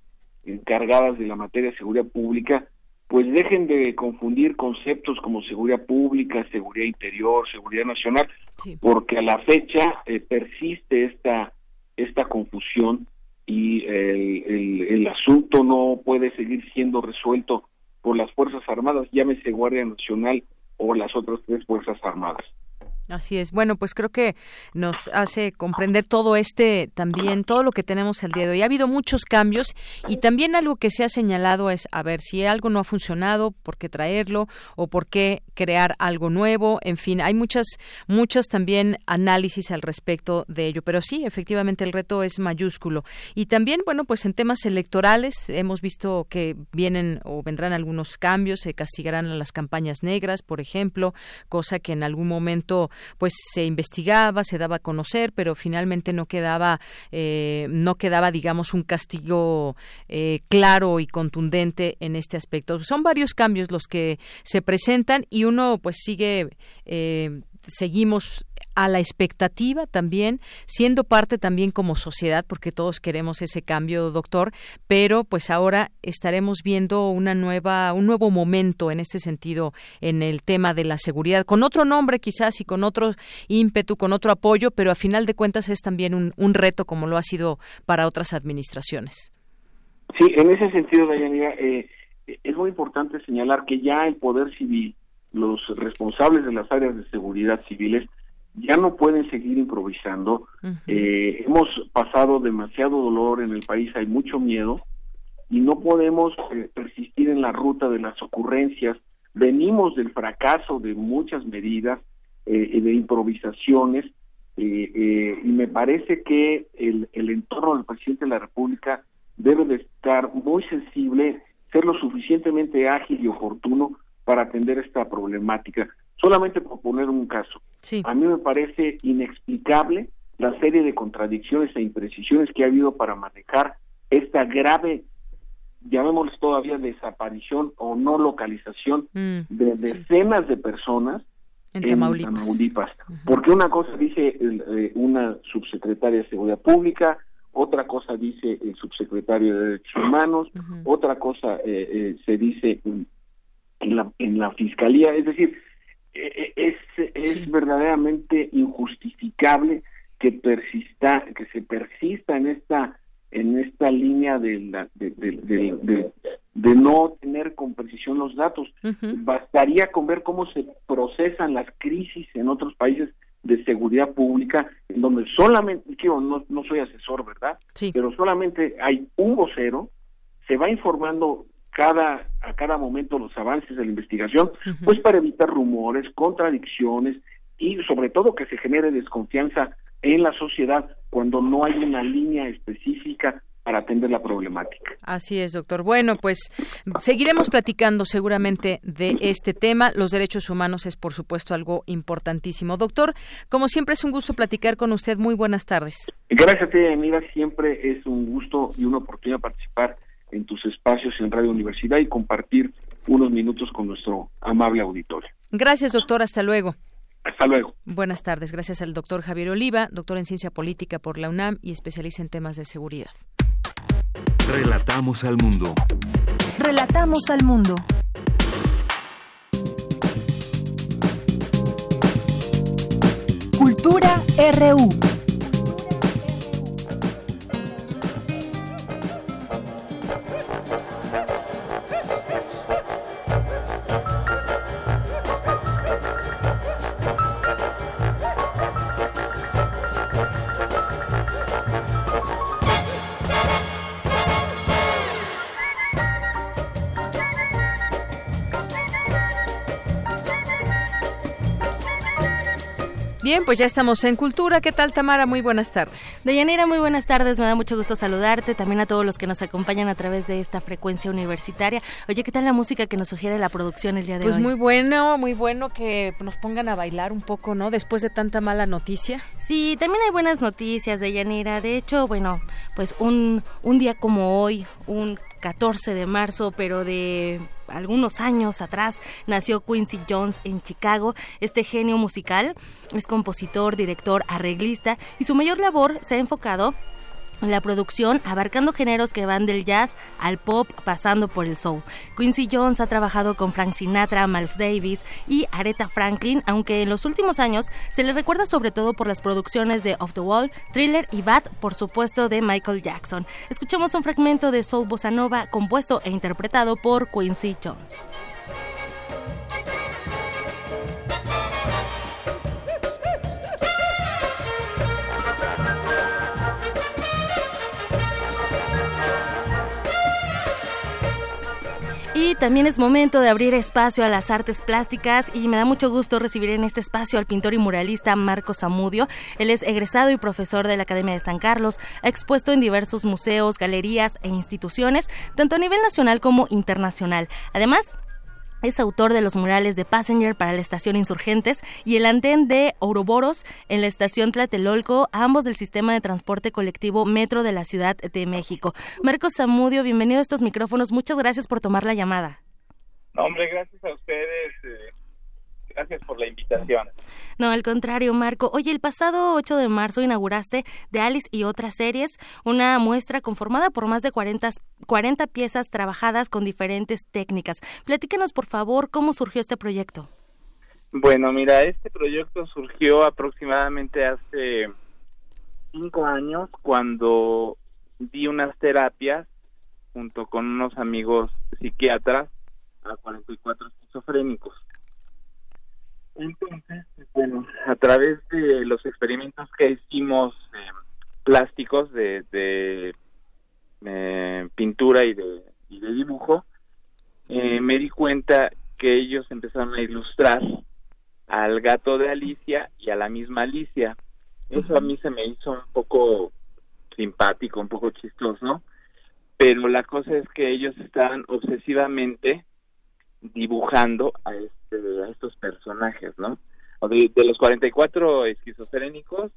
encargadas de la materia de seguridad pública, pues dejen de confundir conceptos como seguridad pública, seguridad interior, seguridad nacional, porque a la fecha eh, persiste esta, esta confusión y el, el asunto no puede seguir siendo resuelto por las Fuerzas Armadas, llámese Guardia Nacional o las otras tres Fuerzas Armadas. Así es. Bueno, pues creo que nos hace comprender todo este también, todo lo que tenemos el día de hoy. Ha habido muchos cambios y también algo que se ha señalado es, a ver, si algo no ha funcionado, ¿por qué traerlo? ¿O por qué crear algo nuevo? En fin, hay muchas, muchos también análisis al respecto de ello. Pero sí, efectivamente, el reto es mayúsculo. Y también, bueno, pues en temas electorales hemos visto que vienen o vendrán algunos cambios, se castigarán a las campañas negras, por ejemplo, cosa que en algún momento pues se investigaba, se daba a conocer, pero finalmente no quedaba, eh, no quedaba, digamos, un castigo eh, claro y contundente en este aspecto. Son varios cambios los que se presentan y uno pues sigue, eh, seguimos a la expectativa también, siendo parte también como sociedad, porque todos queremos ese cambio, doctor, pero pues ahora estaremos viendo una nueva, un nuevo momento en este sentido en el tema de la seguridad, con otro nombre quizás y con otro ímpetu, con otro apoyo, pero a final de cuentas es también un, un reto como lo ha sido para otras administraciones. Sí, en ese sentido, Dayanira, eh, es muy importante señalar que ya el Poder Civil, los responsables de las áreas de seguridad civiles, ya no pueden seguir improvisando. eh, hemos pasado demasiado dolor en el país, hay mucho miedo y no podemos eh, persistir en la ruta de las ocurrencias. Venimos del fracaso de muchas medidas, eh, de improvisaciones, eh, eh, y me parece que el, el entorno del presidente de la República debe de estar muy sensible, ser lo suficientemente ágil y oportuno para atender esta problemática. Solamente por poner un caso, a mí me parece inexplicable la serie de contradicciones e imprecisiones que ha habido para manejar esta grave, llamémosles todavía desaparición o no localización de decenas de personas En en Tamaulipas. Tamaulipas. Porque una cosa dice el, eh, una subsecretaria de Seguridad Pública, otra cosa dice el subsecretario de Derechos Humanos, otra cosa eh, eh, se dice en la, en la Fiscalía. Es decir, eh, eh, es, es verdaderamente injustificable que persista, que se persista en esta en esta línea de, la, de, de, de- no tener con precisión los datos. Bastaría con ver cómo se procesan las crisis en otros países de seguridad pública, en donde solamente, quiero, no, no soy asesor, ¿verdad? Pero solamente hay un vocero, se va informando cada a cada momento los avances de la investigación, pues para evitar rumores, contradicciones y sobre todo que se genere desconfianza en la sociedad cuando no hay una línea específica para atender la problemática. Así es, doctor. Bueno, pues seguiremos platicando seguramente de este tema. Los derechos humanos es, por supuesto, algo importantísimo. Doctor, como siempre es un gusto platicar con usted. Muy buenas tardes. Gracias a ti, Mira, siempre es un gusto y una oportunidad participar en tus espacios en Radio Universidad y compartir unos minutos con nuestro amable auditorio. Gracias, doctor. Hasta luego. Hasta luego. Buenas tardes. Gracias al doctor Javier Oliva, doctor en ciencia política por la UNAM y especialista en temas de seguridad. Relatamos al mundo. Relatamos al mundo. Cultura RU. Bien, pues ya estamos en Cultura. ¿Qué tal, Tamara? Muy buenas tardes. Deyanira, muy buenas tardes. Me da mucho gusto saludarte. También a todos los que nos acompañan a través de esta frecuencia universitaria. Oye, ¿qué tal la música que nos sugiere la producción el día de Pues hoy? muy bueno, muy bueno que nos pongan a bailar un poco, ¿no? Después de tanta mala noticia. Sí, también hay buenas noticias de Yanira. De hecho, bueno, pues un, un día como hoy, un 14 de marzo, pero de algunos años atrás, nació Quincy Jones en Chicago. Este genio musical es compositor, director, arreglista y su mayor labor se ha enfocado en la producción, abarcando géneros que van del jazz al pop, pasando por el soul. Quincy Jones ha trabajado con Frank Sinatra, Miles Davis y Aretha Franklin, aunque en los últimos años se le recuerda sobre todo por las producciones de Off the Wall, Thriller y Bad, por supuesto, de Michael Jackson. Escuchemos un fragmento de Soul Bossa Nova compuesto e interpretado por Quincy Jones. Y también es momento de abrir espacio a las artes plásticas y me da mucho gusto recibir en este espacio al pintor y muralista Marco Zamudio. Él es egresado y profesor de la Academia de San Carlos, ha expuesto en diversos museos, galerías e instituciones, tanto a nivel nacional como internacional. Además, es autor de los murales de Passenger para la estación Insurgentes y el andén de Ouroboros en la estación Tlatelolco, ambos del sistema de transporte colectivo Metro de la Ciudad de México. Marcos Zamudio, bienvenido a estos micrófonos. Muchas gracias por tomar la llamada. No, hombre, gracias a ustedes. eh, Gracias por la invitación. No, al contrario, Marco. Oye, el pasado 8 de marzo inauguraste de Alice y otras series una muestra conformada por más de 40, 40 piezas trabajadas con diferentes técnicas. Platícanos, por favor, cómo surgió este proyecto. Bueno, mira, este proyecto surgió aproximadamente hace cinco años cuando di unas terapias junto con unos amigos psiquiatras a 44 esquizofrénicos. Entonces, bueno, a través de los experimentos que hicimos eh, plásticos de, de eh, pintura y de, y de dibujo, eh, me di cuenta que ellos empezaron a ilustrar al gato de Alicia y a la misma Alicia. Eso a mí se me hizo un poco simpático, un poco chistoso, pero la cosa es que ellos estaban obsesivamente dibujando a, este, a estos personajes, ¿no? De, de los 44 esquizofrénicos,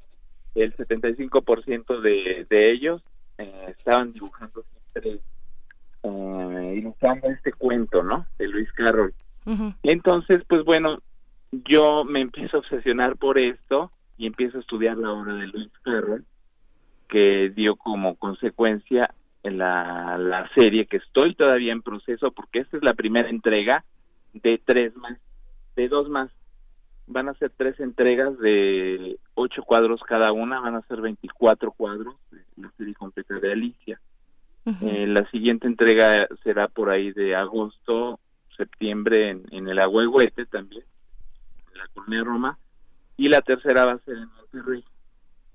el 75% de, de ellos eh, estaban dibujando siempre, eh, ilustrando este cuento, ¿no? De Luis Carroll. Entonces, pues bueno, yo me empiezo a obsesionar por esto y empiezo a estudiar la obra de Luis Carroll, que dio como consecuencia la, la serie que estoy todavía en proceso porque esta es la primera entrega de tres más, de dos más. Van a ser tres entregas de ocho cuadros cada una, van a ser 24 cuadros de la serie completa de Alicia. Eh, la siguiente entrega será por ahí de agosto, septiembre en, en el Agüehuete también, en la Colonia Roma, y la tercera va a ser en Monterrey.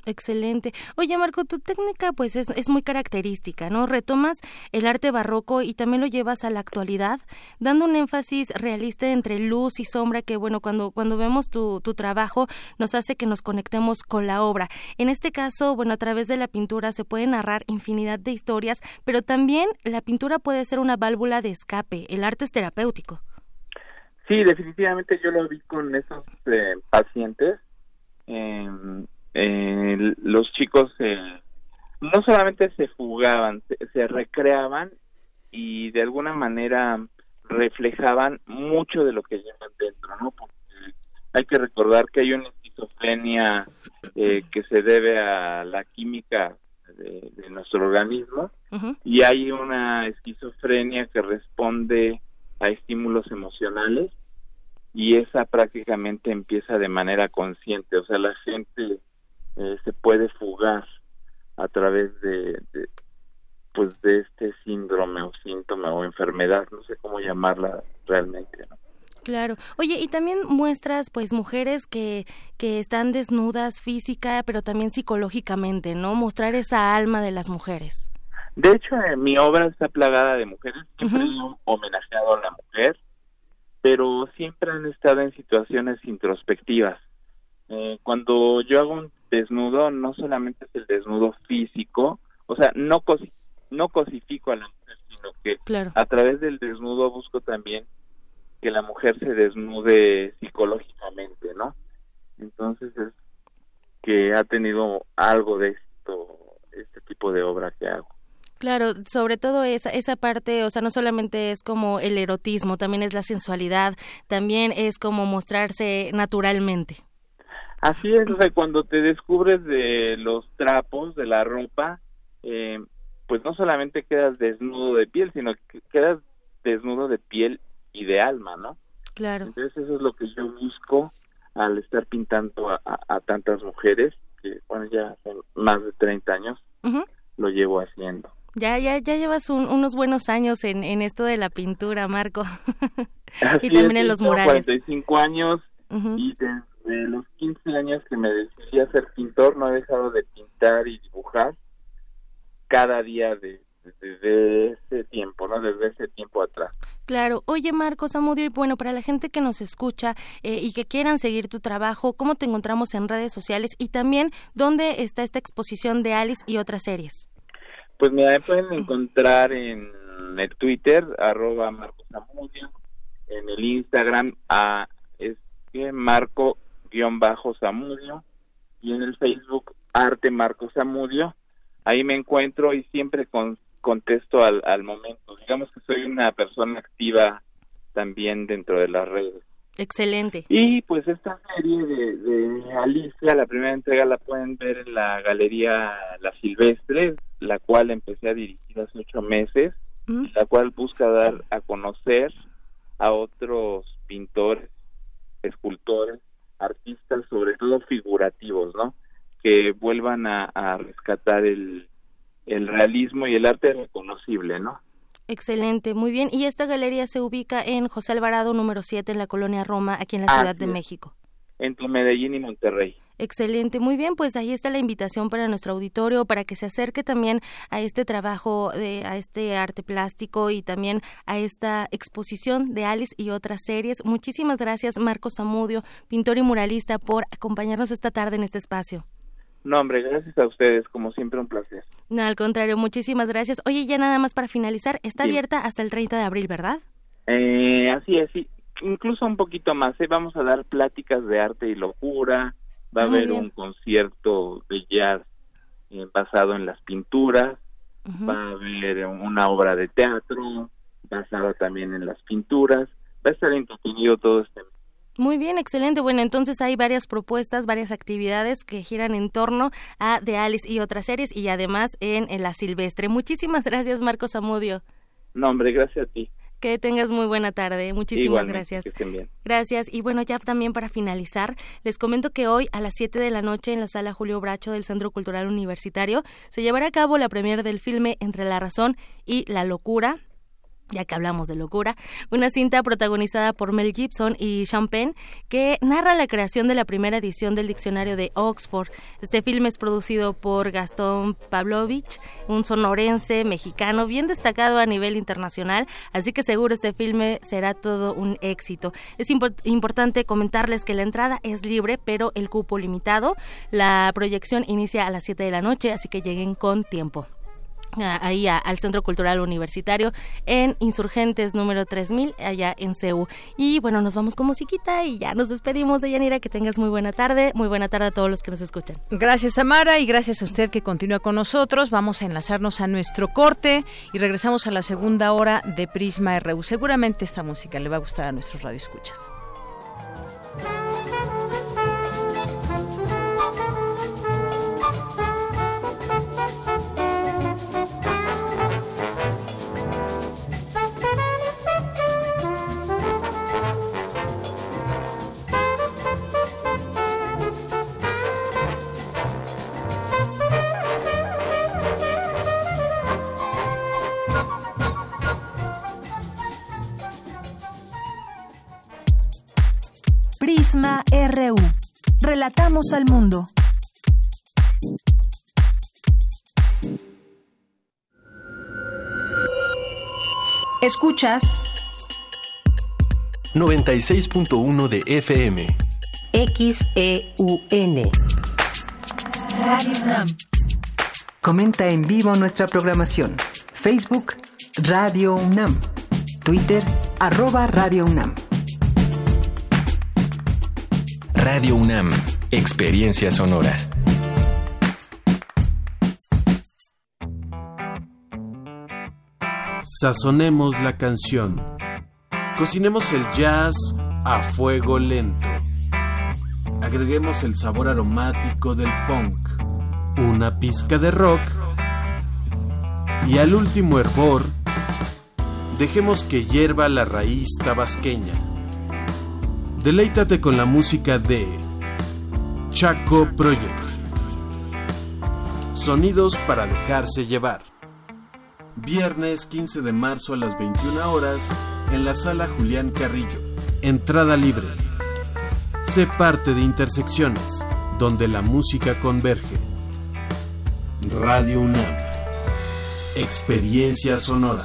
Excelente. Oye, Marco, tu técnica pues es, es, muy característica, ¿no? Retomas el arte barroco y también lo llevas a la actualidad, dando un énfasis realista entre luz y sombra que, bueno, cuando, cuando vemos tu, tu trabajo nos hace que nos conectemos con la obra. En este caso, bueno, a través de la pintura se puede narrar infinidad de historias, pero también la pintura puede ser una válvula de escape. El arte es terapéutico. Sí, definitivamente yo lo vi con esos eh, pacientes. Eh, eh, los chicos no solamente se fugaban, se, recreaban y de alguna manera reflejaban mucho de lo que llevan dentro, ¿no? Porque hay que recordar que hay una esquizofrenia eh, que se debe a la química de, nuestro organismo y hay una esquizofrenia que responde a estímulos emocionales y esa prácticamente empieza de manera consciente, o sea, la gente eh, se puede fugar a través de, pues de este síndrome o síntoma o enfermedad, no sé cómo llamarla realmente, Claro. Oye, y también muestras pues mujeres que, que están desnudas física, pero también psicológicamente, ¿no? Mostrar esa alma de las mujeres. De hecho, eh, mi obra está plagada de mujeres, siempre he homenajeado a la mujer, pero siempre han estado en situaciones introspectivas. Eh, cuando yo hago un desnudo, no solamente es el desnudo físico, o sea, no, no cosifico a la mujer, sino que a través del desnudo busco también que la mujer se desnude psicológicamente, ¿no? Entonces es que ha tenido algo de esto, este tipo de obra que hago. Claro, sobre todo esa, esa parte, o sea, no solamente es como el erotismo, también es la sensualidad, también es como mostrarse naturalmente. Así es, o sea, cuando te descubres de los trapos, de la ropa, eh, pues no solamente quedas desnudo de piel, sino que quedas desnudo de piel y de alma, ¿no? Claro. Entonces eso es lo que yo busco al estar pintando a, tantas mujeres, que bueno, ya son más de 30 años, lo llevo haciendo. Ya, ya, ya llevas unos buenos años en, en esto de la pintura, Marco. y también en los murales. 45 años y desde de los 15 años que me decidí a ser pintor, no he dejado de pintar y dibujar cada día de, desde ese tiempo, ¿no? Desde ese tiempo atrás. Claro. Oye, Marcos Amudio, y bueno, para la gente que nos escucha eh, y que quieran seguir tu trabajo, ¿cómo te encontramos en redes sociales? Y también, ¿dónde está esta exposición de Alice y otras series? Pues me pueden encontrar en el Twitter, arroba Marcos Amudio, en el Instagram, a, es Marco guion bajo Samudio y en el Facebook Arte Marco Samudio. Ahí me encuentro y siempre contesto al, al momento. Digamos que soy una persona activa también dentro de las redes. Excelente. Y pues esta serie de, de, Alicia, la primera entrega la pueden ver en la Galería La Silvestre, la cual empecé a dirigir hace ocho meses, mm. la cual busca dar a conocer a otros pintores, escultores, artistas, sobre todo figurativos, ¿no? Que vuelvan a, a rescatar el, el realismo y el arte reconocible, ¿no? Excelente, muy bien. Y esta galería se ubica en José Alvarado número 7 en la colonia Roma, aquí en la Ciudad de México. Entre Medellín y Monterrey. Excelente, muy bien, pues ahí está la invitación para nuestro auditorio, para que se acerque también a este trabajo, de, a este arte plástico y también a esta exposición de Alice y otras series. Muchísimas gracias, Marcos Zamudio, pintor y muralista, por acompañarnos esta tarde en este espacio. No, hombre, gracias a ustedes, como siempre un placer. No, al contrario, muchísimas gracias. Oye, ya nada más para finalizar, está abierta hasta el 30 de abril, ¿verdad? Eh, así es, sí. incluso un poquito más. ¿eh? Vamos a dar pláticas de arte y locura, va a ah, haber un concierto de jazz eh, basado en las pinturas, va a haber una obra de teatro basada también en las pinturas, va a estar entretenido todo este muy bien, excelente. Bueno, entonces hay varias propuestas, varias actividades que giran en torno a The Alice y otras series y además en, La Silvestre. Muchísimas gracias, Marcos Amudio. No, hombre, gracias a ti. Que tengas muy buena tarde. Muchísimas gracias. Gracias. Y bueno, ya también para finalizar, les comento que hoy a las 7 de la noche en la sala Julio Bracho del Centro Cultural Universitario se llevará a cabo la premier del filme Entre la Razón y la Locura ya que hablamos de locura, una cinta protagonizada por Mel Gibson y Sean Penn que narra la creación de la primera edición del diccionario de Oxford. Este filme es producido por Gastón Pavlovich, un sonorense mexicano bien destacado a nivel internacional, así que seguro este filme será todo un éxito. Es importante comentarles que la entrada es libre, pero el cupo limitado. La proyección inicia a las 7 de la noche, así que lleguen con tiempo ahí al Centro Cultural Universitario en Insurgentes número 3000 allá en CEU. Y bueno, nos vamos con musiquita y ya nos despedimos de Yanira, que tengas muy buena tarde, muy buena tarde a todos los que nos escuchan. Gracias Tamara y gracias a usted que continúa con nosotros. Vamos a enlazarnos a nuestro corte y regresamos a la segunda hora de Prisma RU. Seguramente esta música le va a gustar a nuestros radioescuchas. Prisma RU. Relatamos al mundo. Escuchas 96.1 de FM. XEUN. Radio UNAM. Comenta en vivo nuestra programación. Facebook Radio UNAM. Twitter arroba Radio UNAM. Radio UNAM, Experiencia Sonora. Sazonemos la canción. Cocinemos el jazz a fuego lento. Agreguemos el sabor aromático del funk, una pizca de rock y al último hervor, dejemos que hierva la raíz tabasqueña Deleítate con la música de Chaco Project. Sonidos para dejarse llevar. Viernes 15 de marzo a las 21 horas en la sala Julián Carrillo. Entrada libre. Sé parte de Intersecciones, donde la música converge. Radio UNAM. Experiencia sonora.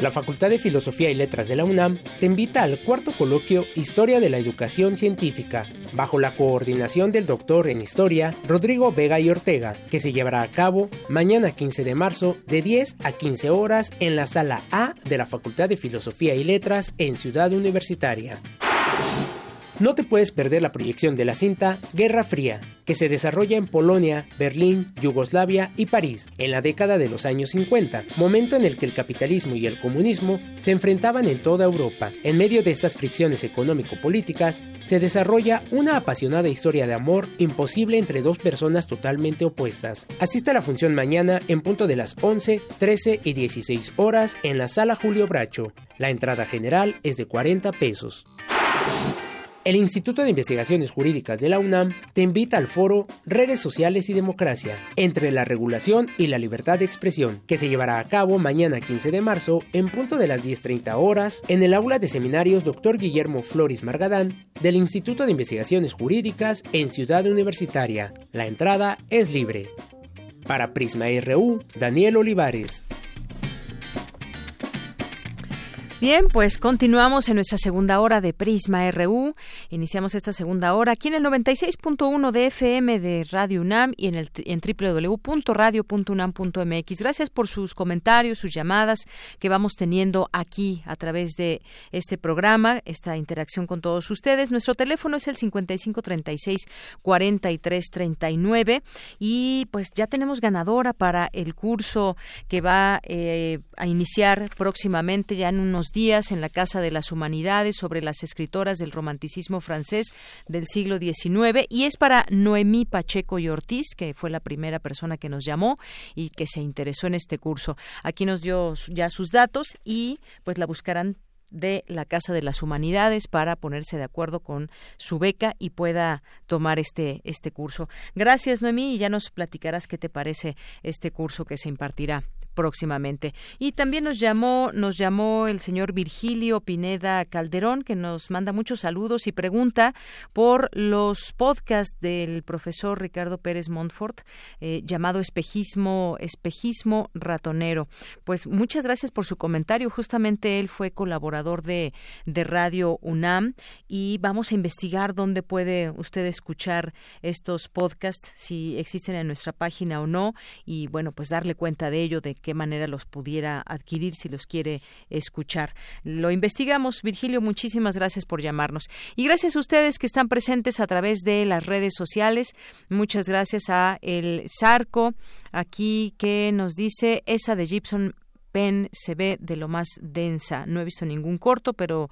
La Facultad de Filosofía y Letras de la UNAM te invita al cuarto coloquio Historia de la Educación Científica, bajo la coordinación del doctor en Historia Rodrigo Vega y Ortega, que se llevará a cabo mañana 15 de marzo de 10 a 15 horas en la sala A de la Facultad de Filosofía y Letras en Ciudad Universitaria. No te puedes perder la proyección de la cinta Guerra Fría, que se desarrolla en Polonia, Berlín, Yugoslavia y París en la década de los años 50, momento en el que el capitalismo y el comunismo se enfrentaban en toda Europa. En medio de estas fricciones económico-políticas, se desarrolla una apasionada historia de amor imposible entre dos personas totalmente opuestas. Asiste a la función mañana en punto de las 11, 13 y 16 horas en la sala Julio Bracho. La entrada general es de 40 pesos. El Instituto de Investigaciones Jurídicas de la UNAM te invita al foro Redes Sociales y Democracia, entre la regulación y la libertad de expresión, que se llevará a cabo mañana 15 de marzo en punto de las 10.30 horas en el aula de seminarios Dr. Guillermo Flores Margadán del Instituto de Investigaciones Jurídicas en Ciudad Universitaria. La entrada es libre. Para Prisma RU, Daniel Olivares. Bien, pues continuamos en nuestra segunda hora de Prisma RU. Iniciamos esta segunda hora aquí en el 96.1 de FM de Radio UNAM y en, el, en www.radio.unam.mx. Gracias por sus comentarios, sus llamadas que vamos teniendo aquí a través de este programa, esta interacción con todos ustedes. Nuestro teléfono es el 5536-4339 y pues ya tenemos ganadora para el curso que va eh, a iniciar próximamente ya en unos días en la Casa de las Humanidades sobre las escritoras del romanticismo francés del siglo XIX y es para Noemí Pacheco y Ortiz, que fue la primera persona que nos llamó y que se interesó en este curso. Aquí nos dio ya sus datos y pues la buscarán de la Casa de las Humanidades para ponerse de acuerdo con su beca y pueda tomar este este curso. Gracias Noemí y ya nos platicarás qué te parece este curso que se impartirá próximamente. Y también nos llamó, nos llamó el señor Virgilio Pineda Calderón, que nos manda muchos saludos y pregunta por los podcasts del profesor Ricardo Pérez Montfort, eh, llamado Espejismo, Espejismo Ratonero. Pues muchas gracias por su comentario. Justamente él fue colaborador de, de Radio UNAM y vamos a investigar dónde puede usted escuchar estos podcasts, si existen en nuestra página o no, y bueno, pues darle cuenta de ello, de qué manera los pudiera adquirir si los quiere escuchar. Lo investigamos. Virgilio, muchísimas gracias por llamarnos. Y gracias a ustedes que están presentes a través de las redes sociales. Muchas gracias a el Sarco aquí que nos dice esa de Gibson Pen se ve de lo más densa. No he visto ningún corto, pero,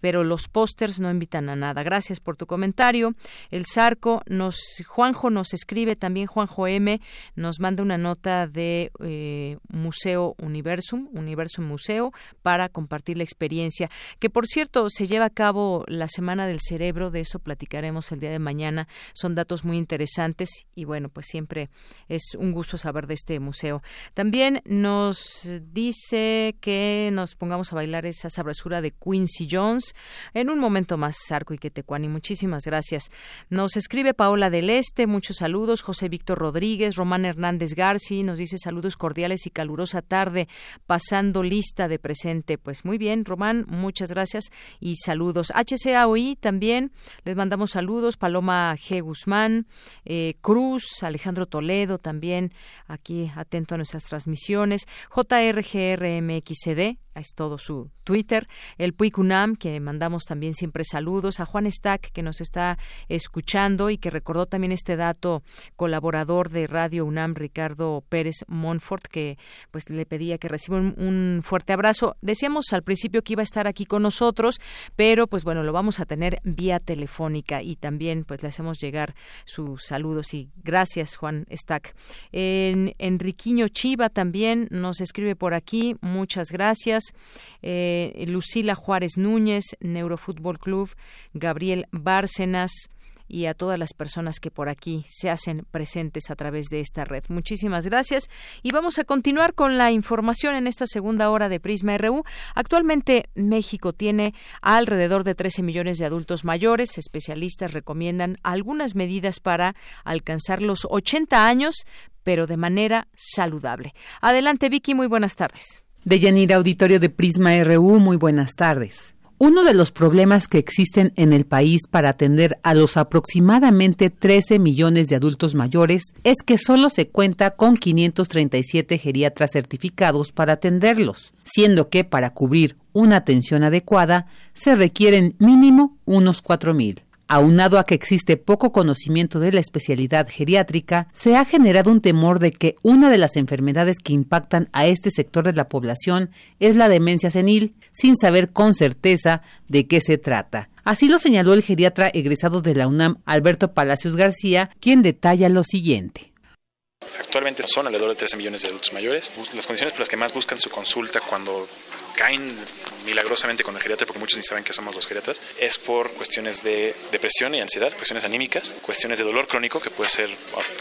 pero los pósters no invitan a nada. Gracias por tu comentario. El Zarco nos, Juanjo nos escribe también, Juanjo M nos manda una nota de eh, Museo Universum, Universum Museo, para compartir la experiencia, que por cierto se lleva a cabo la Semana del Cerebro, de eso platicaremos el día de mañana. Son datos muy interesantes y bueno, pues siempre es un gusto saber de este museo. También nos dice que nos pongamos a bailar esa sabrosura de Quincy Jones. En un momento más, Sarco y Quetecuani, muchísimas gracias. Nos escribe Paola del Este, muchos saludos. José Víctor Rodríguez, Román Hernández Garci, nos dice saludos cordiales y calurosa tarde, pasando lista de presente. Pues muy bien, Román, muchas gracias y saludos. HCAOI también, les mandamos saludos. Paloma G. Guzmán, eh, Cruz, Alejandro Toledo también, aquí atento a nuestras transmisiones. JRGRMXD, es todo su Twitter, el Puicunam, que mandamos también siempre saludos, a Juan Stack, que nos está escuchando y que recordó también este dato, colaborador de Radio UNAM, Ricardo Pérez Monfort, que pues le pedía que reciba un, fuerte abrazo. Decíamos al principio que iba a estar aquí con nosotros, pero pues bueno, lo vamos a tener vía telefónica y también pues le hacemos llegar sus saludos y gracias Juan Stack. En Enriquiño Chiva también nos escribe por aquí, muchas gracias. Eh, Lucila Juárez Núñez, Neurofútbol Club, Gabriel Bárcenas, y a todas las personas que por aquí se hacen presentes a través de esta red. Muchísimas gracias y vamos a continuar con la información en esta segunda hora de Prisma RU. Actualmente México tiene alrededor de 13 millones de adultos mayores. Especialistas recomiendan algunas medidas para alcanzar los 80 años, pero de manera saludable. Adelante Vicky, muy buenas tardes. De Yanira Auditorio de Prisma RU, muy buenas tardes. Uno de los problemas que existen en el país para atender a los aproximadamente 13 millones de adultos mayores es que solo se cuenta con 537 geriatras certificados para atenderlos, siendo que para cubrir una atención adecuada se requieren mínimo unos 4.000. Aunado a que existe poco conocimiento de la especialidad geriátrica, se ha generado un temor de que una de las enfermedades que impactan a este sector de la población es la demencia senil, sin saber con certeza de qué se trata. Así lo señaló el geriatra egresado de la UNAM, Alberto Palacios García, quien detalla lo siguiente. Actualmente son alrededor de 13 millones de adultos mayores. Las condiciones por las que más buscan su consulta cuando caen milagrosamente con el geriatra, porque muchos ni saben que somos los geriatras, es por cuestiones de depresión y ansiedad, cuestiones anímicas, cuestiones de dolor crónico, que puede ser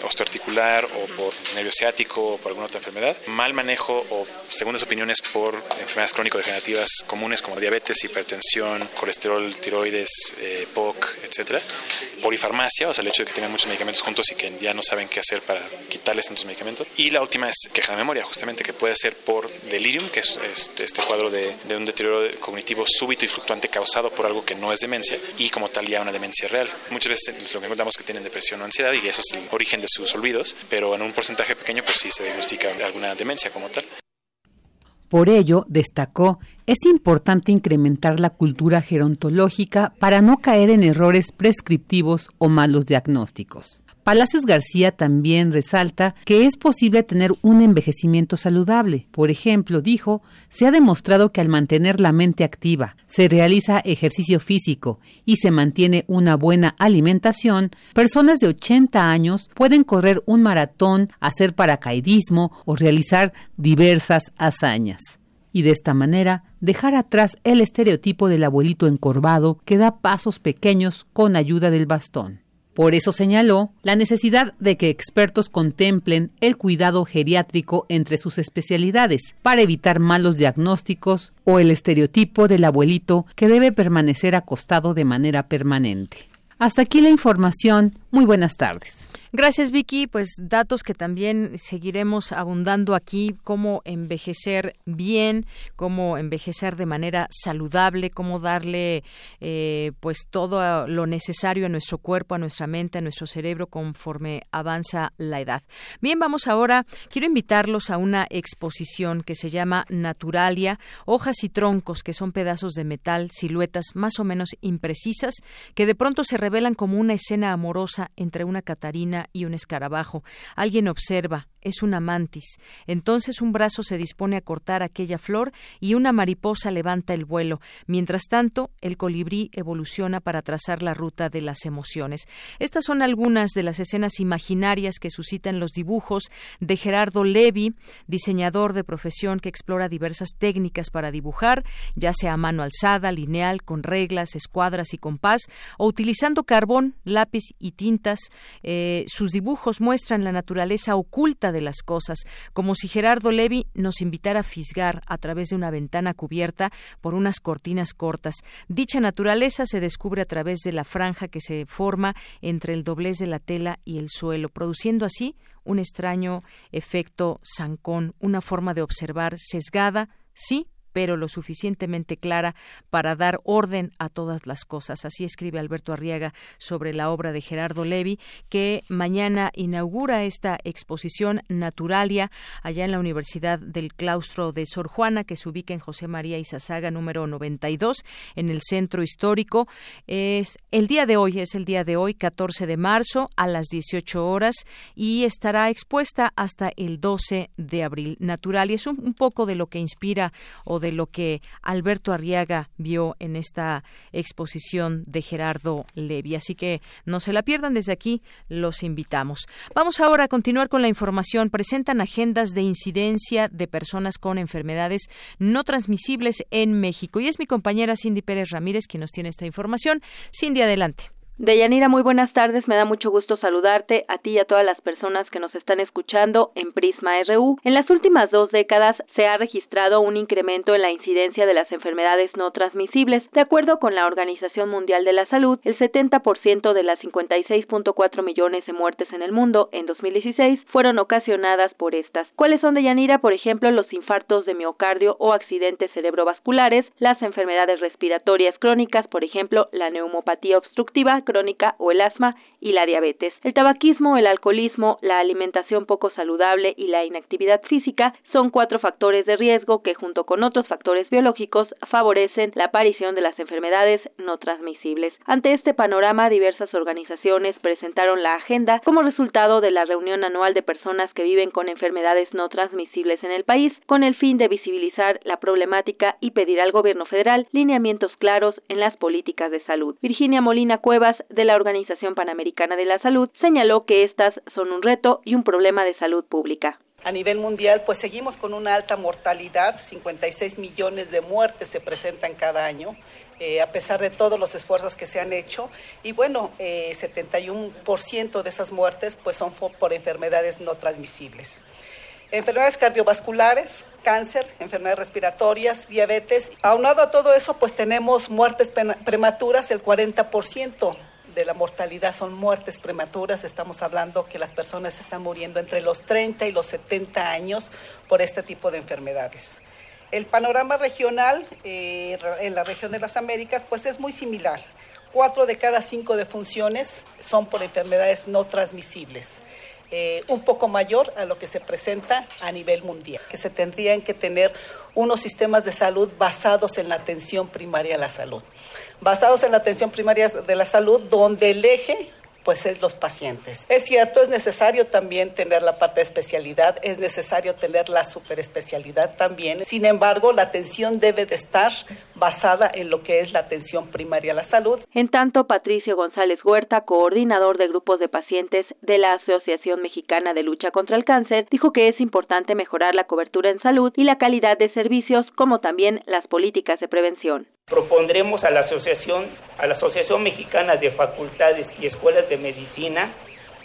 osteoarticular o por nervio ciático o por alguna otra enfermedad, mal manejo o segundas opiniones por enfermedades crónico-degenerativas comunes como diabetes, hipertensión, colesterol, tiroides, eh, POC, etcétera, polifarmacia, o sea, el hecho de que tengan muchos medicamentos juntos y que ya no saben qué hacer para quitarles tantos medicamentos. Y la última es queja de memoria, justamente, que puede ser por delirium, que es este, este cuadro de, un deterioro cognitivo súbito y fluctuante causado por algo que no es demencia y como tal ya una demencia real. Muchas veces lo que encontramos que tienen depresión o ansiedad y eso es el origen de sus olvidos, pero en un porcentaje pequeño pues sí se diagnostica alguna demencia como tal. Por ello, destacó, es importante incrementar la cultura gerontológica para no caer en errores prescriptivos o malos diagnósticos. Palacios García también resalta que es posible tener un envejecimiento saludable. Por ejemplo, dijo, se ha demostrado que al mantener la mente activa, se realiza ejercicio físico y se mantiene una buena alimentación, personas de 80 años pueden correr un maratón, hacer paracaidismo o realizar diversas hazañas y de esta manera dejar atrás el estereotipo del abuelito encorvado que da pasos pequeños con ayuda del bastón. Por eso señaló la necesidad de que expertos contemplen el cuidado geriátrico entre sus especialidades para evitar malos diagnósticos o el estereotipo del abuelito que debe permanecer acostado de manera permanente. Hasta aquí la información. Muy buenas tardes. Gracias, Vicky. Pues datos que también seguiremos abundando aquí, cómo envejecer bien, cómo envejecer de manera saludable, cómo darle eh, pues todo lo necesario a nuestro cuerpo, a nuestra mente, a nuestro cerebro conforme avanza la edad. Bien, vamos ahora, quiero invitarlos a una exposición que se llama Naturalia, hojas y troncos, que son pedazos de metal, siluetas más o menos imprecisas, que de pronto se revelan como una escena amorosa entre una Catarina y un escarabajo. Alguien observa, es una mantis. Entonces un brazo se dispone a cortar aquella flor y una mariposa levanta el vuelo. Mientras tanto, el colibrí evoluciona para trazar la ruta de las emociones. Estas son algunas de las escenas imaginarias que suscitan los dibujos de Gerardo Levi, diseñador de profesión que explora diversas técnicas para dibujar, ya sea a mano alzada, lineal, con reglas, escuadras y compás, o utilizando carbón, lápiz y tintas. Eh, sus dibujos muestran la naturaleza oculta de las cosas, como si Gerardo Levi nos invitara a fisgar a través de una ventana cubierta por unas cortinas cortas. Dicha naturaleza se descubre a través de la franja que se forma entre el doblez de la tela y el suelo, produciendo así un extraño efecto zancón, una forma de observar sesgada, sí, pero lo suficientemente clara para dar orden a todas las cosas. Así escribe Alberto Arriaga sobre la obra de Gerardo Levi, que mañana inaugura esta exposición Naturalia allá en la Universidad del Claustro de Sor Juana, que se ubica en José María Izazaga número 92, en el centro histórico. Es el día de hoy, es el día de hoy, 14 de marzo, a las 18 horas, y estará expuesta hasta el 12 de abril. Naturalia es un, poco de lo que inspira o de lo que Alberto Arriaga vio en esta exposición de Gerardo Levi. Así que no se la pierdan desde aquí, los invitamos. Vamos ahora a continuar con la información. Presentan agendas de incidencia de personas con enfermedades no transmisibles en México. Y es mi compañera Cindy Pérez Ramírez quien nos tiene esta información. Cindy, adelante. Deyanira, muy buenas tardes. Me da mucho gusto saludarte a ti y a todas las personas que nos están escuchando en Prisma RU. En las últimas dos décadas se ha registrado un incremento en la incidencia de las enfermedades no transmisibles. De acuerdo con la Organización Mundial de la Salud, el 70% de las 56.4 millones de muertes en el mundo en 2016 fueron ocasionadas por estas. ¿Cuáles son, Deyanira? Por ejemplo, los infartos de miocardio o accidentes cerebrovasculares, las enfermedades respiratorias crónicas, por ejemplo, la neumopatía obstructiva, crónica o el asma y la diabetes. El tabaquismo, el alcoholismo, la alimentación poco saludable y la inactividad física son cuatro factores de riesgo que junto con otros factores biológicos favorecen la aparición de las enfermedades no transmisibles. Ante este panorama, diversas organizaciones presentaron la agenda como resultado de la reunión anual de personas que viven con enfermedades no transmisibles en el país, con el fin de visibilizar la problemática y pedir al gobierno federal lineamientos claros en las políticas de salud. Virginia Molina Cuevas de la Organización Panamericana de la Salud señaló que estas son un reto y un problema de salud pública. A nivel mundial, pues seguimos con una alta mortalidad, 56 millones de muertes se presentan cada año. Eh, a pesar de todos los esfuerzos que se han hecho. Y bueno, eh, 71% de esas muertes pues son por enfermedades no transmisibles. Enfermedades cardiovasculares, cáncer, enfermedades respiratorias, diabetes. Aunado a todo eso, pues tenemos muertes prematuras, el 40% de la mortalidad son muertes prematuras. Estamos hablando que las personas están muriendo entre los 30 y los 70 años por este tipo de enfermedades. El panorama regional eh, en la región de las Américas pues es muy similar. Cuatro de cada cinco defunciones son por enfermedades no transmisibles. Eh, un poco mayor a lo que se presenta a nivel mundial, que se tendrían que tener unos sistemas de salud basados en la atención primaria a la salud, basados en la atención primaria de la salud, donde el eje pues es los pacientes. Es cierto, es necesario también tener la parte de especialidad, es necesario tener la superespecialidad también. Sin embargo, la atención debe de estar basada en lo que es la atención primaria a la salud. En tanto, Patricio González Huerta, coordinador de grupos de pacientes de la Asociación Mexicana de Lucha contra el Cáncer, dijo que es importante mejorar la cobertura en salud y la calidad de servicios, como también las políticas de prevención. Propondremos a la Asociación, a la Asociación Mexicana de Facultades y Escuelas de Medicina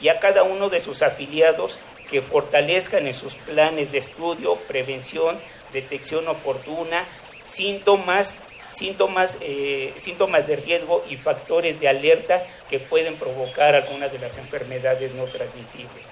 y a cada uno de sus afiliados que fortalezcan en sus planes de estudio, prevención, detección oportuna, síntomas, síntomas, eh, síntomas de riesgo y factores de alerta que pueden provocar algunas de las enfermedades no transmisibles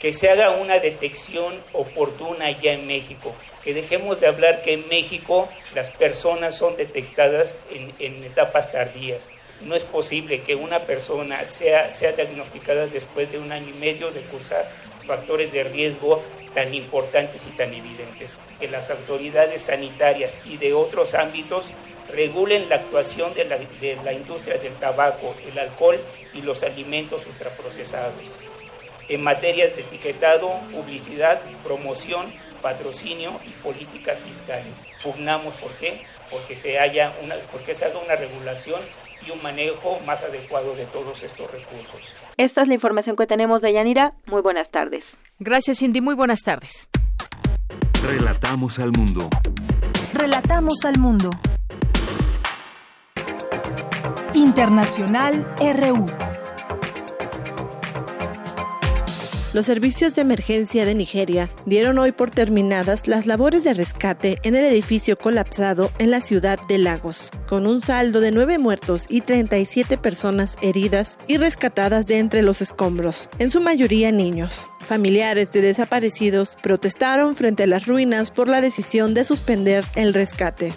que se haga una detección oportuna ya en México, que dejemos de hablar que en México las personas son detectadas en, etapas tardías. No es posible que una persona sea, sea diagnosticada después de un año y medio de cursar factores de riesgo tan importantes y tan evidentes. Que las autoridades sanitarias y de otros ámbitos regulen la actuación de la, de la industria del tabaco, el alcohol y los alimentos ultraprocesados en materias de etiquetado, publicidad, promoción, patrocinio y políticas fiscales. Pugnamos, ¿por qué? Porque se, haya una, porque se haga una regulación y un manejo más adecuado de todos estos recursos. Esta es la información que tenemos de Yanira. Muy buenas tardes. Gracias, Cindy. Muy buenas tardes. Relatamos al mundo. Relatamos al mundo. Internacional RU. Los servicios de emergencia de Nigeria dieron hoy por terminadas las labores de rescate en el edificio colapsado en la ciudad de Lagos, con un saldo de nueve muertos y 37 personas heridas y rescatadas de entre los escombros, en su mayoría niños. Familiares de desaparecidos protestaron frente a las ruinas por la decisión de suspender el rescate.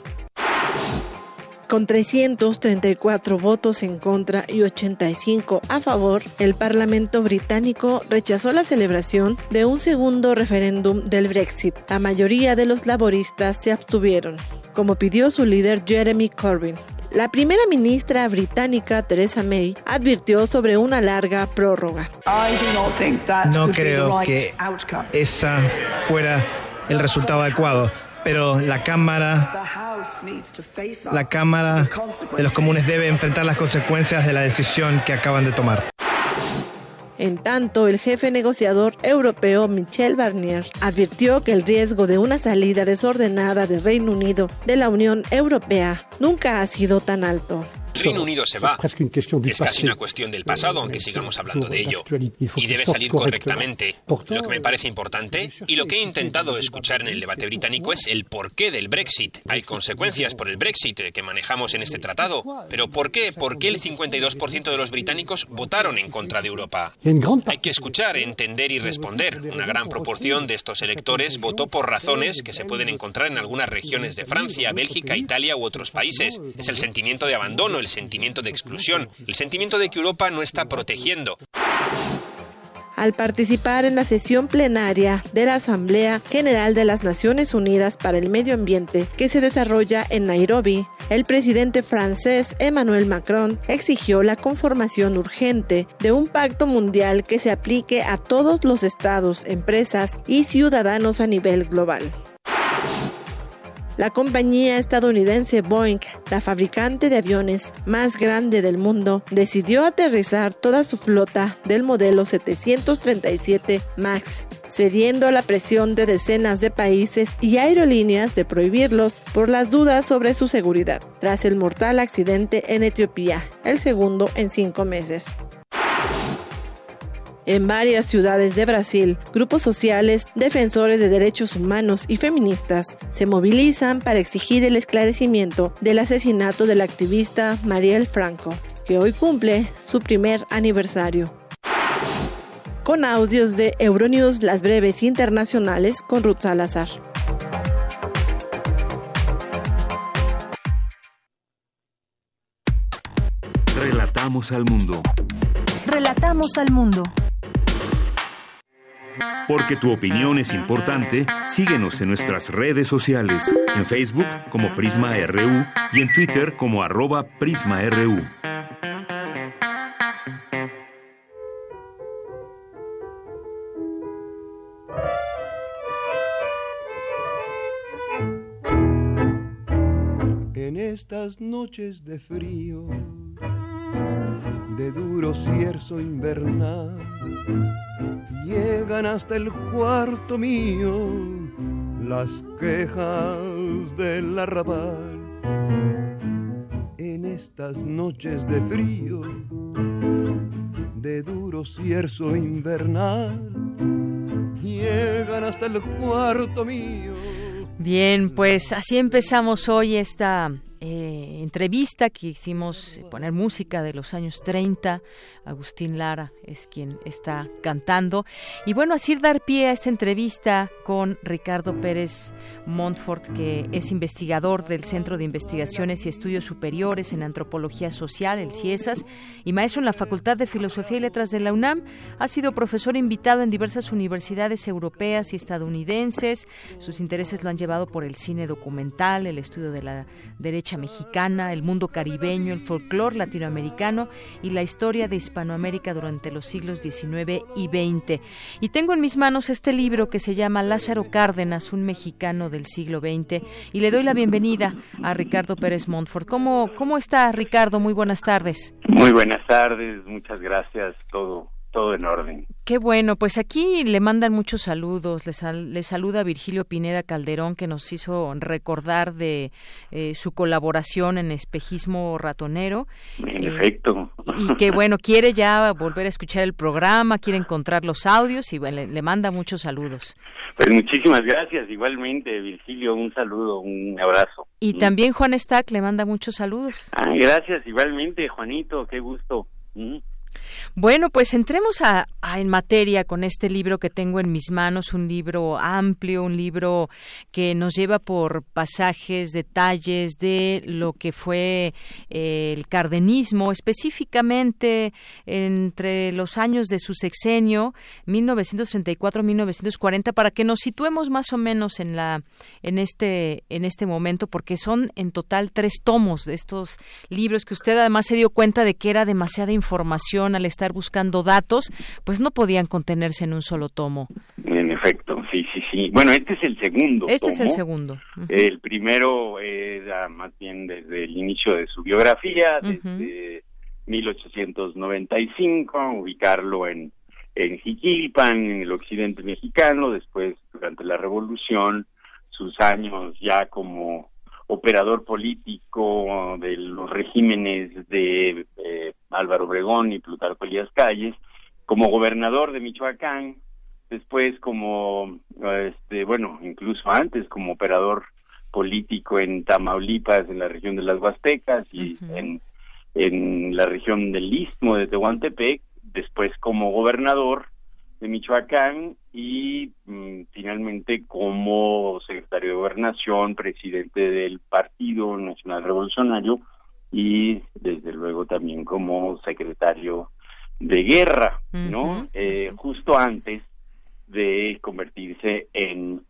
Con 334 votos en contra y 85 a favor, el Parlamento británico rechazó la celebración de un segundo referéndum del Brexit. La mayoría de los laboristas se abstuvieron, como pidió su líder Jeremy Corbyn. La primera ministra británica Theresa May advirtió sobre una larga prórroga. No creo que esa fuera el resultado adecuado, pero la Cámara la Cámara de los Comunes debe enfrentar las consecuencias de la decisión que acaban de tomar. En tanto, el jefe negociador europeo Michel Barnier advirtió que el riesgo de una salida desordenada del Reino Unido de la Unión Europea nunca ha sido tan alto. Reino Unido se va. Es casi una cuestión del pasado, aunque sigamos hablando de ello. Y debe salir correctamente. Lo que me parece importante y lo que he intentado escuchar en el debate británico es el porqué del Brexit. Hay consecuencias por el Brexit que manejamos en este tratado. Pero ¿por qué? ¿Por qué el 52% de los británicos votaron en contra de Europa? Hay que escuchar, entender y responder. Una gran proporción de estos electores votó por razones que se pueden encontrar en algunas regiones de Francia, Bélgica, Italia u otros países. Es el sentimiento de abandono, el sentimiento de exclusión, el sentimiento de que Europa no está protegiendo. Al participar en la sesión plenaria de la Asamblea General de las Naciones Unidas para el Medio Ambiente que se desarrolla en Nairobi, el presidente francés Emmanuel Macron exigió la conformación urgente de un pacto mundial que se aplique a todos los estados, empresas y ciudadanos a nivel global. La compañía estadounidense Boeing, la fabricante de aviones más grande del mundo, decidió aterrizar toda su flota del modelo 737 MAX, cediendo a la presión de decenas de países y aerolíneas de prohibirlos por las dudas sobre su seguridad, tras el mortal accidente en Etiopía, el segundo en cinco meses. En varias ciudades de Brasil, grupos sociales, defensores de derechos humanos y feministas se movilizan para exigir el esclarecimiento del asesinato del activista Mariel Franco, que hoy cumple su primer aniversario. Con audios de Euronews Las Breves Internacionales con Ruth Salazar. Relatamos al mundo. Relatamos al mundo. Porque tu opinión es importante, síguenos en nuestras redes sociales, en Facebook como Prisma RU y en Twitter como arroba PrismaRU. En estas noches de frío, de duro cierzo invernal, llegan hasta el cuarto mío las quejas del arrabal. En estas noches de frío, de duro cierzo invernal, llegan hasta el cuarto mío. Bien, pues así empezamos hoy esta entrevista que hicimos poner música de los años 30 Agustín Lara es quien está cantando. Y bueno, así dar pie a esta entrevista con Ricardo Pérez Montfort, que es investigador del Centro de Investigaciones y Estudios Superiores en Antropología Social, el CIESAS, y maestro en la Facultad de Filosofía y Letras de la UNAM. Ha sido profesor invitado en diversas universidades europeas y estadounidenses. Sus intereses lo han llevado por el cine documental, el estudio de la derecha mexicana, el mundo caribeño, el folclore latinoamericano y la historia de Hispanoamérica Durante los siglos XIX y XX. Y tengo en mis manos este libro que se llama Lázaro Cárdenas, un mexicano del siglo XX, y le doy la bienvenida a Ricardo Pérez Montfort. ¿Cómo, cómo está Ricardo? Muy buenas tardes. Muy buenas tardes, muchas gracias. Todo todo en orden. Qué bueno, pues aquí le mandan muchos saludos. Le, saluda Virgilio Pineda Calderón, que nos hizo recordar de eh, su colaboración en Espejismo Ratonero. En efecto. Y que bueno, quiere ya volver a escuchar el programa, quiere encontrar los audios y le, le manda muchos saludos. Pues muchísimas gracias, igualmente Virgilio, un saludo, un abrazo. Y también Juan Stack le manda muchos saludos. Ah, gracias, igualmente Juanito, qué gusto. Mm. Bueno, pues entremos a, en materia con este libro que tengo en mis manos, un libro amplio, un libro que nos lleva por pasajes, detalles de lo que fue eh, el cardenismo, específicamente entre los años de su sexenio, 1934-1940, para que nos situemos más o menos en la en este en este momento, porque son en total tres tomos de estos libros que usted además se dio cuenta de que era demasiada información al estar buscando datos, pues no podían contenerse en un solo tomo. En efecto, sí, sí, sí. Bueno, este es el segundo. Este es el segundo. El primero era más bien desde el inicio de su biografía, desde 1895, ubicarlo en, en Jiquilpan, en el occidente mexicano, después durante la revolución, sus años ya como operador político de los regímenes de eh, Álvaro Obregón y Plutarco Elías Calles, como gobernador de Michoacán, después como, este, bueno, incluso antes como operador político en Tamaulipas, en la región de las Huastecas y en, en la región del Istmo de Tehuantepec, después como gobernador de Michoacán y mm, finalmente como secretario de gobernación, presidente del Partido Nacional Revolucionario y desde luego también como secretario de guerra, ¿no? Eh, justo antes de convertirse en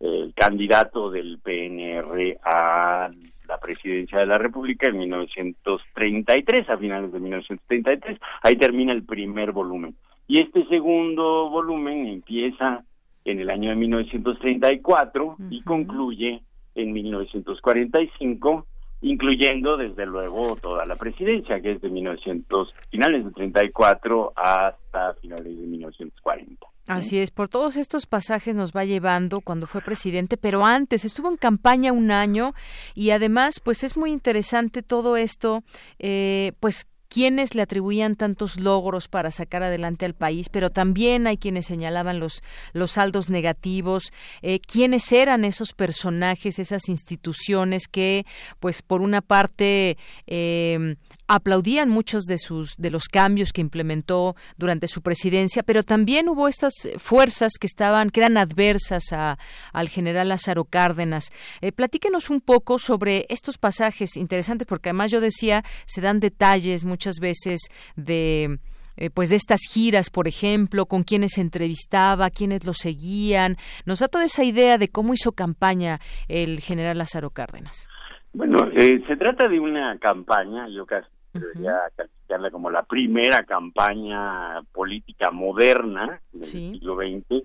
el candidato del PNR a la presidencia de la República en 1933, a finales de 1933. Ahí termina el primer volumen. Y este segundo volumen empieza en el año de 1934 y concluye en 1945, incluyendo desde luego toda la presidencia, que es de 1900, finales de 34 hasta finales de 1940. Así es, por todos estos pasajes nos va llevando cuando fue presidente, pero antes estuvo en campaña un año y además, pues es muy interesante todo esto, eh, pues quienes le atribuían tantos logros para sacar adelante al país, pero también hay quienes señalaban los, los saldos negativos, eh, quiénes eran esos personajes, esas instituciones que, pues, por una parte, eh, aplaudían muchos de sus de los cambios que implementó durante su presidencia, pero también hubo estas fuerzas que estaban que eran adversas a, al general Lázaro Cárdenas. Eh, platíquenos un poco sobre estos pasajes interesantes, porque además yo decía se dan detalles muchas veces de eh, pues de estas giras, por ejemplo, con quienes se entrevistaba, quienes lo seguían. Nos da toda esa idea de cómo hizo campaña el general Lázaro Cárdenas. Bueno, eh, se trata de una campaña, yo casi debería calificarla como la primera campaña política moderna del siglo XX,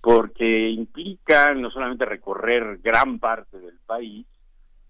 porque implica no solamente recorrer gran parte del país,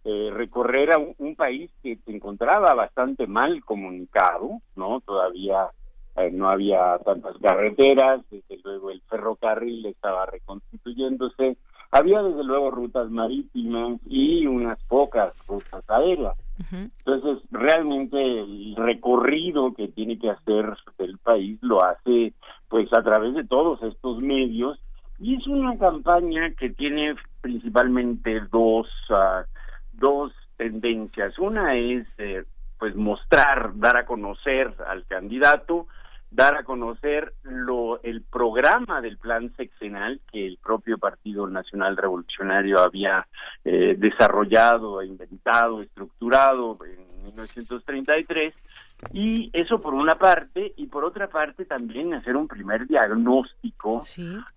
eh, recorrer a un, país que se encontraba bastante mal comunicado, ¿no? Todavía eh, no había tantas carreteras, desde luego el ferrocarril estaba reconstituyéndose, había desde luego rutas marítimas y unas pocas rutas aéreas. Entonces, realmente el recorrido que tiene que hacer el país lo hace pues a través de todos estos medios y es una campaña que tiene principalmente dos uh, dos tendencias. Una es eh, pues mostrar, dar a conocer al candidato dar a conocer lo, el programa del plan sexenal que el propio Partido Nacional Revolucionario había eh, desarrollado, inventado, estructurado en 1933 y eso por una parte y por otra parte también hacer un primer diagnóstico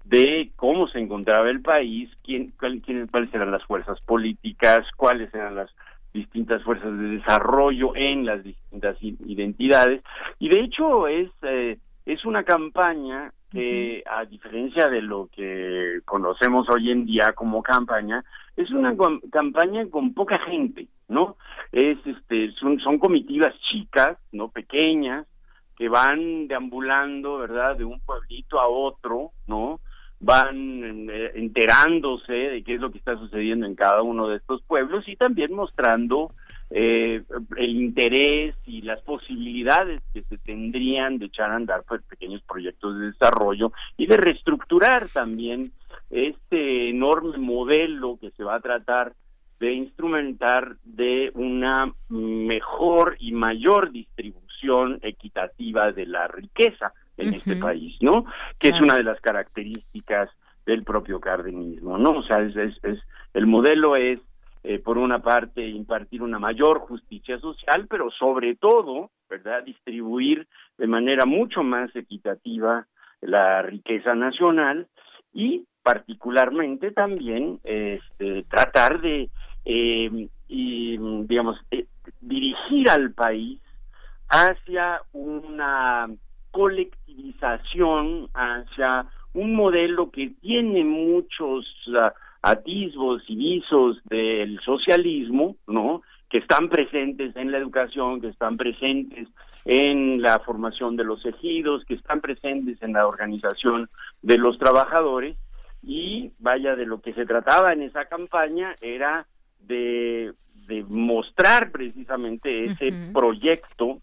de cómo se encontraba el país, quién, cuáles eran las fuerzas políticas, cuáles eran las distintas fuerzas de desarrollo en las distintas identidades y de hecho es eh, es una campaña que a diferencia de lo que conocemos hoy en día como campaña es una campaña con poca gente no es este son, son comitivas chicas no pequeñas que van deambulando, ¿verdad?, de un pueblito a otro, ¿no? Van eh, enterándose de qué es lo que está sucediendo en cada uno de estos pueblos y también mostrando eh, el interés y las posibilidades que se tendrían de echar a andar pues, pequeños proyectos de desarrollo y de reestructurar también este enorme modelo que se va a tratar de instrumentar de una mejor y mayor distribución equitativa de la riqueza en este país, ¿no? Que es una de las características del propio cardenismo, ¿no? O sea, es, es, el modelo es, eh, por una parte, impartir una mayor justicia social, pero sobre todo, ¿verdad?, distribuir de manera mucho más equitativa la riqueza nacional y particularmente también este, tratar de eh, y, digamos, eh, dirigir al país hacia una colectivización, hacia un modelo que tiene muchos uh, atisbos y visos del socialismo, ¿no? Que están presentes en la educación, que están presentes en la formación de los ejidos, que están presentes en la organización de los trabajadores y vaya de lo que se trataba en esa campaña era de, mostrar precisamente ese proyecto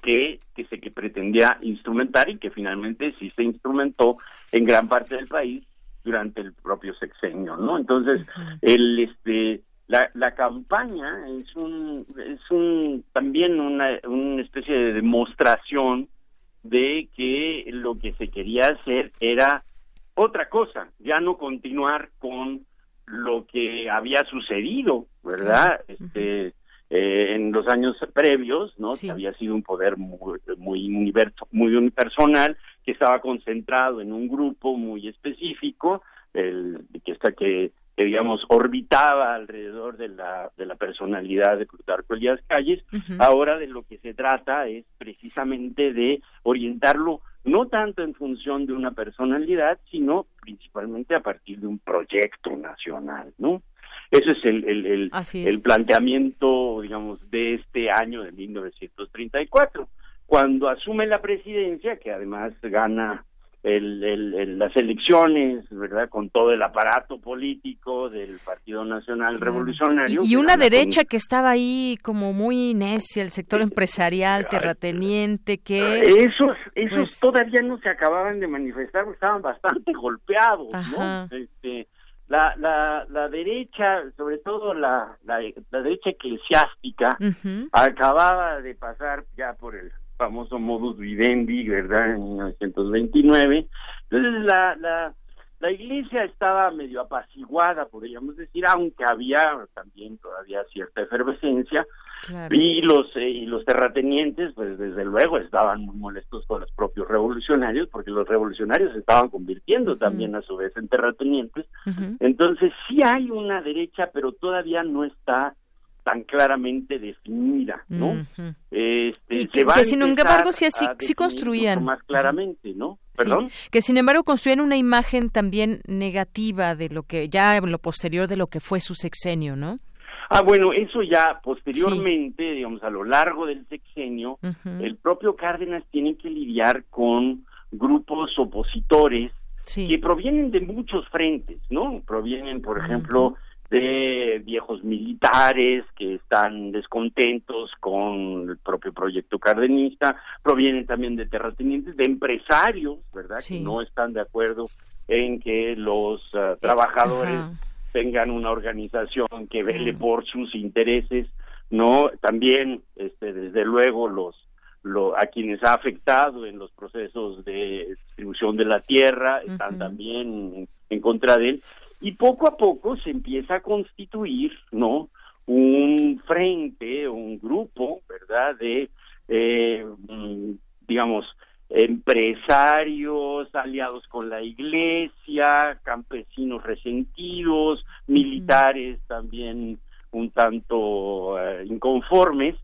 que, que se que pretendía instrumentar y que finalmente sí se instrumentó en gran parte del país durante el propio sexenio, ¿no? Entonces, el este la, la campaña es un es un también una, una especie de demostración de que lo que se quería hacer era otra cosa, ya no continuar con lo que había sucedido, ¿verdad? Este, eh, en los años previos, ¿no? Que había sido un poder muy, muy, universo, muy unipersonal, que estaba concentrado en un grupo muy específico, el, que está que, digamos orbitaba alrededor de la de la personalidad de Plutarco Elías Calles. Ahora de lo que se trata es precisamente de orientarlo no tanto en función de una personalidad, sino principalmente a partir de un proyecto nacional, ¿no? Ese es el, el, el, planteamiento, digamos, de este año de 1934. Cuando asume la presidencia, que además gana el, las elecciones, ¿verdad? Con todo el aparato político del Partido Nacional Revolucionario. Y, una derecha que estaba ahí como muy necia, el sector empresarial, terrateniente, que... Esos, esos pues todavía no se acababan de manifestar, estaban bastante golpeados, ¿no? Este, la, la, la derecha, sobre todo la, la, derecha eclesiástica, acababa de pasar ya por el famoso modus vivendi, ¿verdad? En 1929. Entonces la, la, la iglesia estaba medio apaciguada, podríamos decir, aunque había también todavía cierta efervescencia. Y los eh, y los terratenientes, pues desde luego estaban muy molestos con los propios revolucionarios, porque los revolucionarios se estaban convirtiendo también a su vez en terratenientes. Entonces sí hay una derecha, pero todavía no está tan claramente definida, ¿no? este, que, sin embargo sí, sí, construían más claramente, ¿no? ¿Perdón? que sin embargo construían una imagen también negativa de lo que ya en lo posterior de lo que fue su sexenio, ¿no? Ah, bueno, eso ya posteriormente, digamos, a lo largo del sexenio, el propio Cárdenas tiene que lidiar con grupos opositores que provienen de muchos frentes, ¿no? Provienen, por ejemplo, de viejos militares que están descontentos con el propio proyecto cardenista, provienen también de terratenientes, de empresarios, ¿verdad? Que no están de acuerdo en que los ah, trabajadores tengan una organización que vele por sus intereses, ¿no? También, este, desde luego, los lo, a quienes ha afectado en los procesos de distribución de la tierra están también en contra de él y poco a poco se empieza a constituir, ¿no? Un frente, un grupo, ¿verdad? De, eh, mm, digamos, empresarios aliados con la iglesia, campesinos resentidos, militares también un tanto eh, inconformes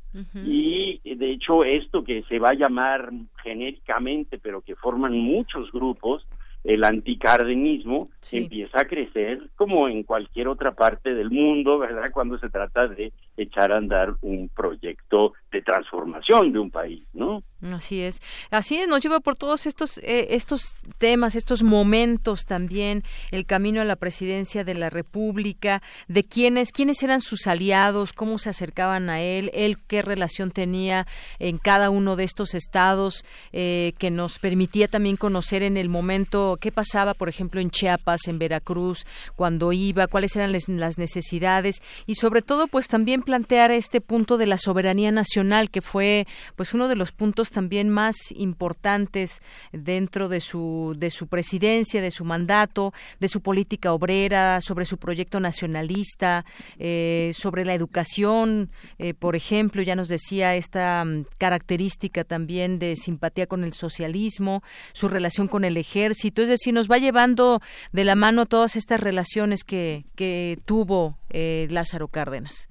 y de hecho esto que se va a llamar genéricamente pero que forman muchos grupos el anticardenismo empieza a crecer como en cualquier otra parte del mundo, ¿verdad? Cuando se trata de echar a andar un proyecto de transformación de un país, ¿no? Así es, así es, nos lleva por todos estos eh, estos temas, estos momentos también, el camino a la presidencia de la República, de quiénes quiénes eran sus aliados, cómo se acercaban a él, él qué relación tenía en cada uno de estos estados, eh, que nos permitía también conocer en el momento qué pasaba, por ejemplo, en Chiapas, en Veracruz, cuando iba, cuáles eran las necesidades y sobre todo, pues también plantear este punto de la soberanía nacional que fue, pues uno de los puntos también más importantes dentro de su, de su presidencia, de su mandato, de su política obrera, sobre su proyecto nacionalista, eh, sobre la educación, eh, por ejemplo, ya nos decía esta mm, característica también de simpatía con el socialismo, su relación con el ejército, es decir, nos va llevando de la mano todas estas relaciones que, que tuvo eh, Lázaro Cárdenas.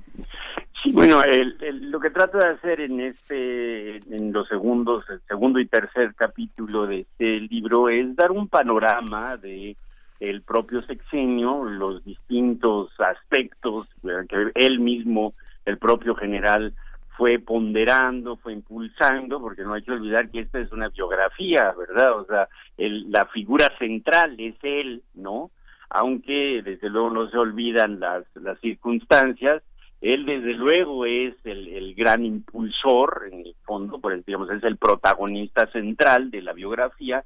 Bueno, lo que trato de hacer en este, en los segundos, el segundo y tercer capítulo de este libro es dar un panorama de el propio sexenio, los distintos aspectos que él mismo, el propio general, fue ponderando, fue impulsando, porque no hay que olvidar que esta es una biografía, ¿verdad? O sea, el, la figura central es él, ¿no? Aunque desde luego no se olvidan las, las circunstancias, él desde luego es el, gran impulsor, en el fondo, por digamos, es el protagonista central de la biografía,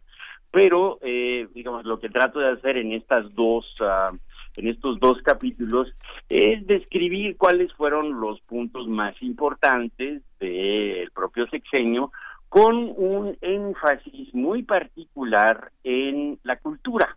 pero eh, digamos lo que trato de hacer en estas dos uh, en estos dos capítulos es describir cuáles fueron los puntos más importantes del propio sexenio con un énfasis muy particular en la cultura.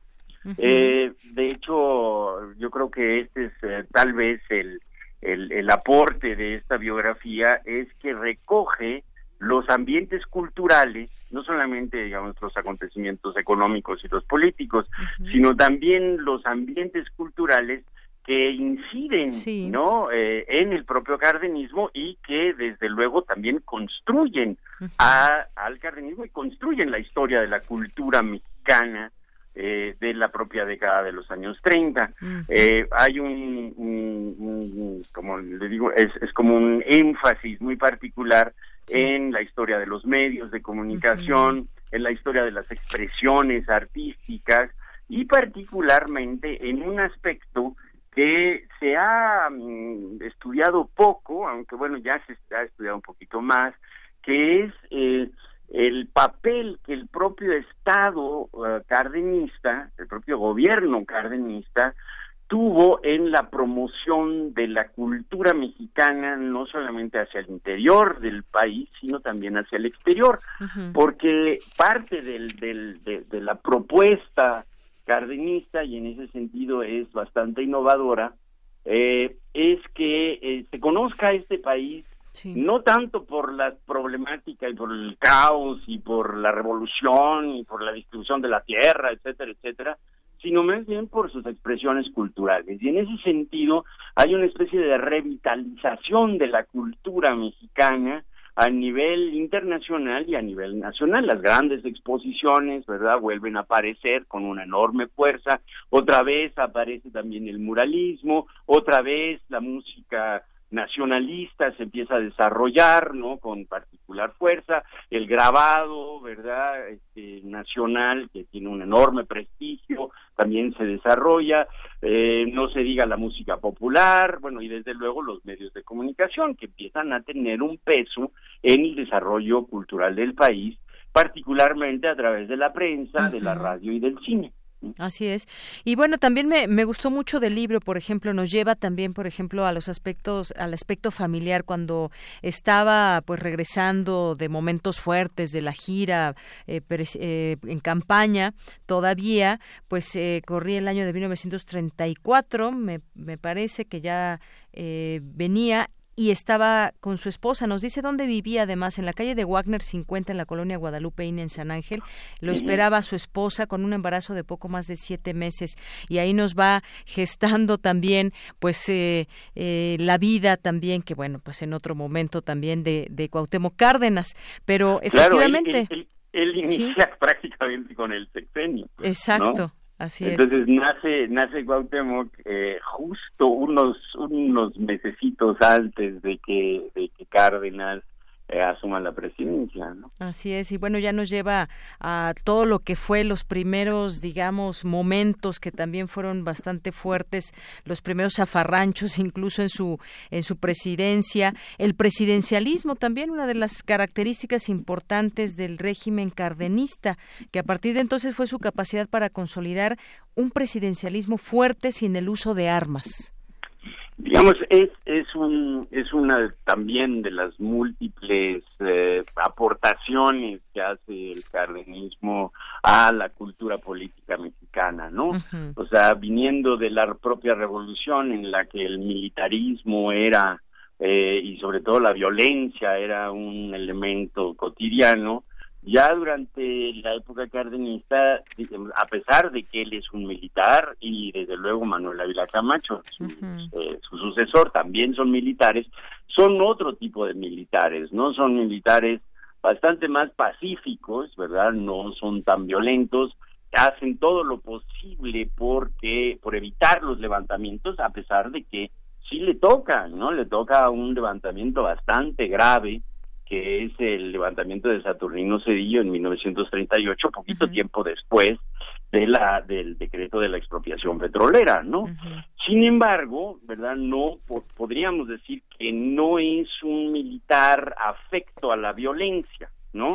eh, de hecho, yo creo que este es eh, tal vez el, el, aporte de esta biografía es que recoge los ambientes culturales, no solamente digamos los acontecimientos económicos y los políticos, sino también los ambientes culturales que inciden no eh, en el propio cardenismo y que desde luego también construyen a, al cardenismo y construyen la historia de la cultura mexicana eh, de la propia década de los años 30. Eh, hay un, como le digo, es, es, como un énfasis muy particular en la historia de los medios de comunicación, en la historia de las expresiones artísticas y particularmente en un aspecto que se ha mm, estudiado poco, aunque bueno, ya se ha estudiado un poquito más, que es eh, el papel que el propio Estado uh, cardenista, el propio gobierno cardenista, tuvo en la promoción de la cultura mexicana, no solamente hacia el interior del país, sino también hacia el exterior, porque parte del, del, de, la propuesta cardenista, y en ese sentido es bastante innovadora, eh, es que eh, se conozca este país no tanto por la problemática y por el caos y por la revolución y por la distribución de la tierra, etcétera, etcétera, sino más bien por sus expresiones culturales. Y en ese sentido hay una especie de revitalización de la cultura mexicana a nivel internacional y a nivel nacional. Las grandes exposiciones, ¿verdad?, vuelven a aparecer con una enorme fuerza. Otra vez aparece también el muralismo, otra vez la música nacionalista se empieza a desarrollar, ¿no? Con particular fuerza, el grabado, ¿verdad? Este, nacional, que tiene un enorme prestigio, también se desarrolla, eh, no se diga la música popular, bueno, y desde luego los medios de comunicación, que empiezan a tener un peso en el desarrollo cultural del país, particularmente a través de la prensa, de la radio y del cine. Así es. Y bueno, también me, me, gustó mucho del libro, por ejemplo, nos lleva también, por ejemplo, a los aspectos, al aspecto familiar, cuando estaba pues regresando de momentos fuertes de la gira eh, eh, en campaña, todavía, pues eh, el año de 1934, me, me parece que ya venía y estaba con su esposa. Nos dice dónde vivía, además, en la calle de Wagner 50, en la colonia Guadalupe en San Ángel. Lo esperaba su esposa con un embarazo de poco más de siete meses. Y ahí nos va gestando también, pues, eh, eh, la vida también, que bueno, pues en otro momento también de, de Cuauhtémoc Cárdenas. Pero efectivamente. él, inicia prácticamente con el sexenio. Exacto. Entonces nace nace Cuauhtémoc eh, justo unos unos mesecitos antes de que de que Cárdenas eh, la presidencia. ¿no? Así es, y bueno, ya nos lleva a todo lo que fue los primeros, digamos, momentos que también fueron bastante fuertes, los primeros zafarranchos incluso en su, en su presidencia, el presidencialismo también, una de las características importantes del régimen cardenista, que a partir de entonces fue su capacidad para consolidar un presidencialismo fuerte sin el uso de armas digamos es es un es una también de las múltiples eh, aportaciones que hace el cardenismo a la cultura política mexicana no o sea viniendo de la propia revolución en la que el militarismo era eh, y sobre todo la violencia era un elemento cotidiano ya durante la época cardenista, a pesar de que él es un militar y desde luego Manuel Ávila Camacho, eh, su, sucesor, también son militares, son otro tipo de militares, ¿no? Son militares bastante más pacíficos, ¿verdad? No son tan violentos, hacen todo lo posible porque por evitar los levantamientos, a pesar de que sí le toca, ¿no? Le toca un levantamiento bastante grave que es el levantamiento de Saturnino Cedillo en 1938, poquito tiempo después de la del decreto de la expropiación petrolera, ¿no? Sin embargo, ¿verdad? No podríamos decir que no es un militar afecto a la violencia, ¿no?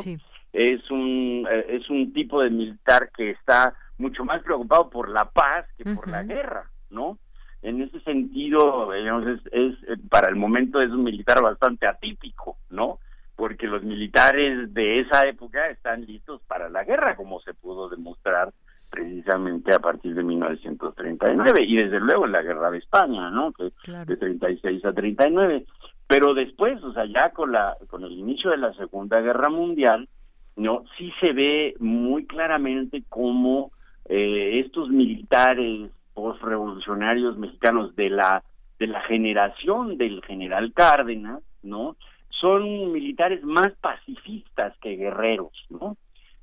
Es un eh, es un tipo de militar que está mucho más preocupado por la paz que por la guerra, ¿no? En ese sentido, digamos, es, es para el momento es un militar bastante atípico, ¿no? Porque los militares de esa época están listos para la guerra, como se pudo demostrar precisamente a partir de 1939 y desde luego en la guerra de España, ¿no? Que de 36 a 39. Pero después, o sea, ya con la con el inicio de la Segunda Guerra Mundial, no, sí se ve muy claramente cómo eh, estos militares postrevolucionarios mexicanos de la de la generación del general Cárdenas, ¿no? Son militares más pacifistas que guerreros, ¿no?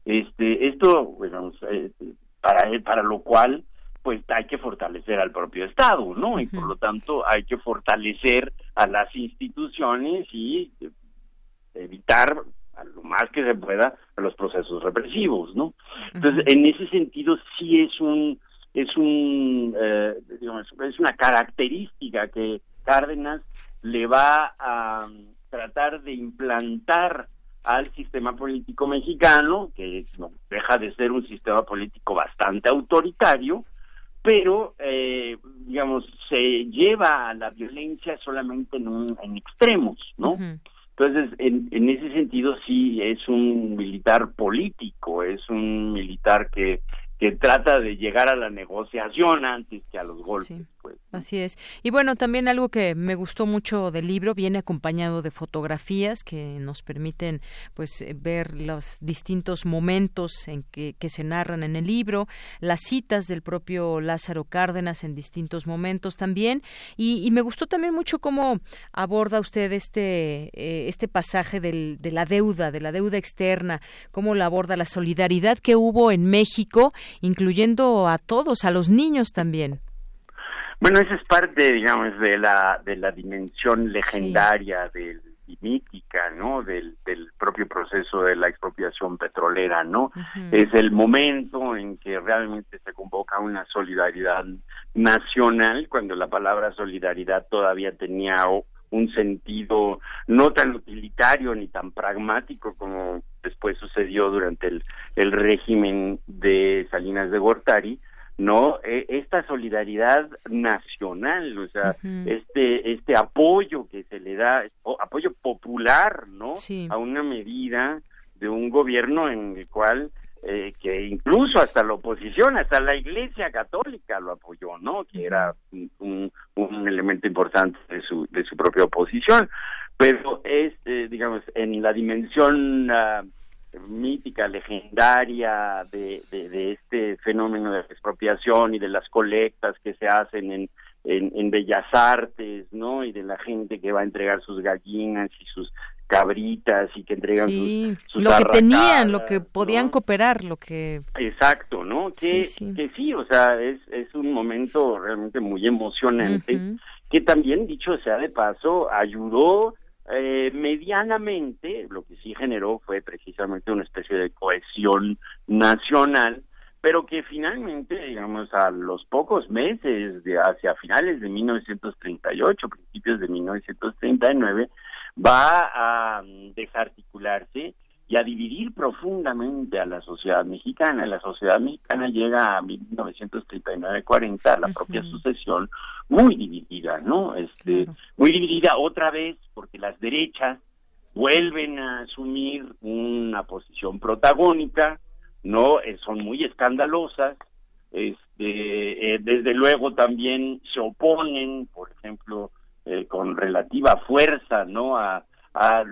Este, esto, bueno, eh, para para lo cual, pues hay que fortalecer al propio Estado, ¿no? Y por lo tanto hay que fortalecer a las instituciones y evitar a lo más que se pueda los procesos represivos, ¿no? Entonces, en ese sentido sí es un es un eh, digamos, es una característica que Cárdenas le va a tratar de implantar al sistema político mexicano, que no deja de ser un sistema político bastante autoritario, pero, eh, digamos, se lleva a la violencia solamente en, un, en extremos, ¿no? Entonces, en, en ese sentido, sí es un militar político, es un militar que que trata de llegar a la negociación antes que a los golpes. Pues, Así es. Y bueno, también algo que me gustó mucho del libro viene acompañado de fotografías que nos permiten pues eh, ver los distintos momentos en que, se narran en el libro, las citas del propio Lázaro Cárdenas en distintos momentos también. Y, me gustó también mucho cómo aborda usted este, eh, este pasaje del, de la deuda, de la deuda externa, cómo la aborda la solidaridad que hubo en México incluyendo a todos, a los niños también. Bueno, esa es parte, digamos, de la de la dimensión legendaria del y mítica, ¿no? Del, del propio proceso de la expropiación petrolera, ¿no? Es el momento en que realmente se convoca una solidaridad nacional, cuando la palabra solidaridad todavía tenía un sentido no tan utilitario ni tan pragmático como después sucedió durante el, el régimen de Salinas de Gortari, no e, esta solidaridad nacional o sea este este apoyo que se le da apoyo popular no a una medida de un gobierno en el cual eh, que incluso hasta la oposición, hasta la Iglesia Católica lo apoyó, ¿no? Que era un, un elemento importante de su de su propia oposición, pero es, eh, digamos, en la dimensión uh, mítica, legendaria de, de, este fenómeno de expropiación y de las colectas que se hacen en, en, Bellas Artes, ¿no? Y de la gente que va a entregar sus gallinas y sus cabritas y que entregan sus, lo que tenían, lo que podían cooperar, lo que exacto, ¿no? Que sí, que sí o sea, es es un momento realmente muy emocionante que también dicho sea de paso ayudó eh, medianamente, lo que sí generó fue precisamente una especie de cohesión nacional pero que finalmente, digamos, a los pocos meses, de hacia finales de 1938, principios de 1939, va a mm, desarticularse y a dividir profundamente a la sociedad mexicana. La sociedad mexicana llega a 1939-40, la propia sucesión, muy dividida, ¿no? Este, Muy dividida otra vez porque las derechas vuelven a asumir una posición protagónica, no eh, son muy escandalosas este eh, desde luego también se oponen por ejemplo eh, con relativa fuerza no a, a,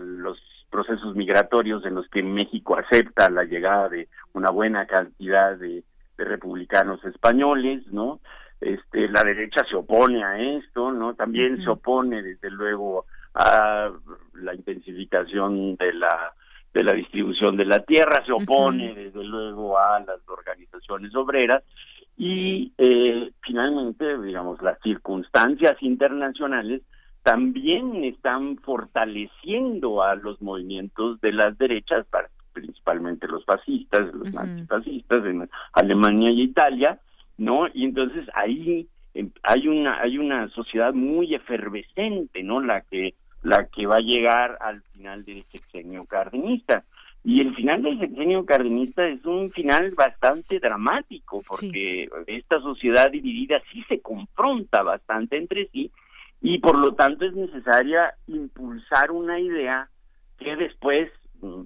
los procesos migratorios en los que México acepta la llegada de una buena cantidad de, republicanos españoles no este la derecha se opone a esto no también se opone desde luego a la intensificación de la de la distribución de la tierra, se opone desde luego a las organizaciones obreras y eh, finalmente, digamos, las circunstancias internacionales también están fortaleciendo a los movimientos de las derechas, principalmente los fascistas, los nazifascistas en Alemania y Italia, ¿no? Y entonces ahí em, hay una hay una sociedad muy efervescente, ¿no? La que la que va a llegar al final del sexenio cardenista. Y el final del sexenio cardenista es un final bastante dramático, porque esta sociedad dividida sí se confronta bastante entre sí, y por lo tanto es necesaria impulsar una idea que después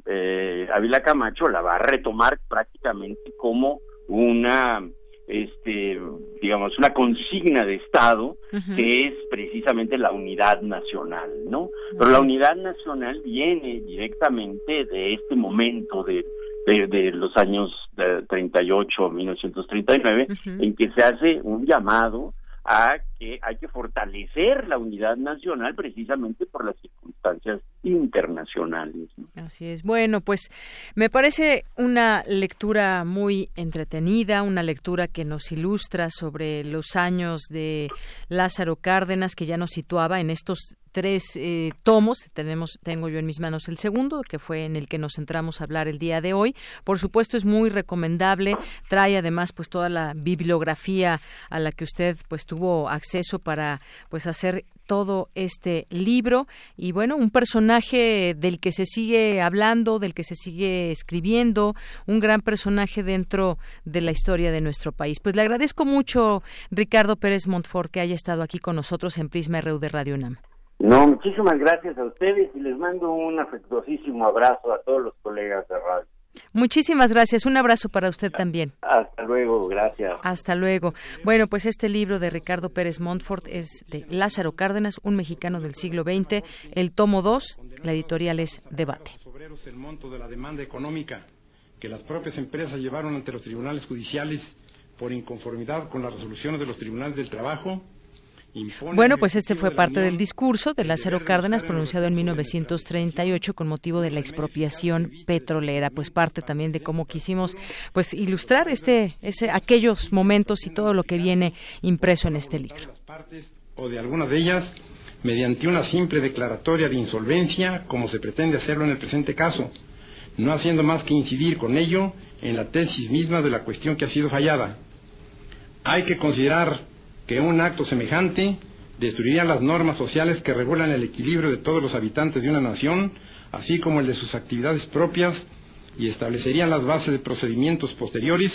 eh, Ávila Camacho la va a retomar prácticamente como una este digamos una consigna de estado que es precisamente la unidad nacional no pero la unidad nacional viene directamente de este momento de de, los años de 38 1939 en que se hace un llamado a hay que fortalecer la unidad nacional precisamente por las circunstancias internacionales. Así es. Bueno, pues me parece una lectura muy entretenida, una lectura que nos ilustra sobre los años de Lázaro Cárdenas, que ya nos situaba en estos tres eh, tomos. Tenemos, tengo yo en mis manos el segundo, que fue en el que nos centramos a hablar el día de hoy. Por supuesto, es muy recomendable. Trae además pues toda la bibliografía a la que usted pues tuvo acceso para pues hacer todo este libro y bueno, un personaje del que se sigue hablando, del que se sigue escribiendo, un gran personaje dentro de la historia de nuestro país. Pues le agradezco mucho Ricardo Pérez Montfort que haya estado aquí con nosotros en Prisma RU de Radio UNAM. No, muchísimas gracias a ustedes y les mando un afectuosísimo abrazo a todos los colegas de radio. Muchísimas gracias. Un abrazo para usted también. Hasta luego, gracias. Hasta luego. Bueno, pues este libro de Ricardo Pérez Montfort es de Lázaro Cárdenas, un mexicano del siglo XX, el tomo 2, la editorial es Debate. el monto de la demanda económica que las propias empresas llevaron ante los tribunales judiciales por inconformidad con las resoluciones de los tribunales del trabajo bueno, pues este fue parte del discurso de Lázaro Cárdenas pronunciado en 1938 con motivo de la expropiación petrolera, pues parte también de cómo quisimos pues ilustrar este ese aquellos momentos y todo lo que viene impreso en este libro. O de algunas de ellas mediante una simple declaratoria de insolvencia, como se pretende hacerlo en el presente caso, no haciendo más que incidir con ello en la tesis misma de la cuestión que ha sido fallada. Hay que considerar que un acto semejante destruiría las normas sociales que regulan el equilibrio de todos los habitantes de una nación, así como el de sus actividades propias, y establecería las bases de procedimientos posteriores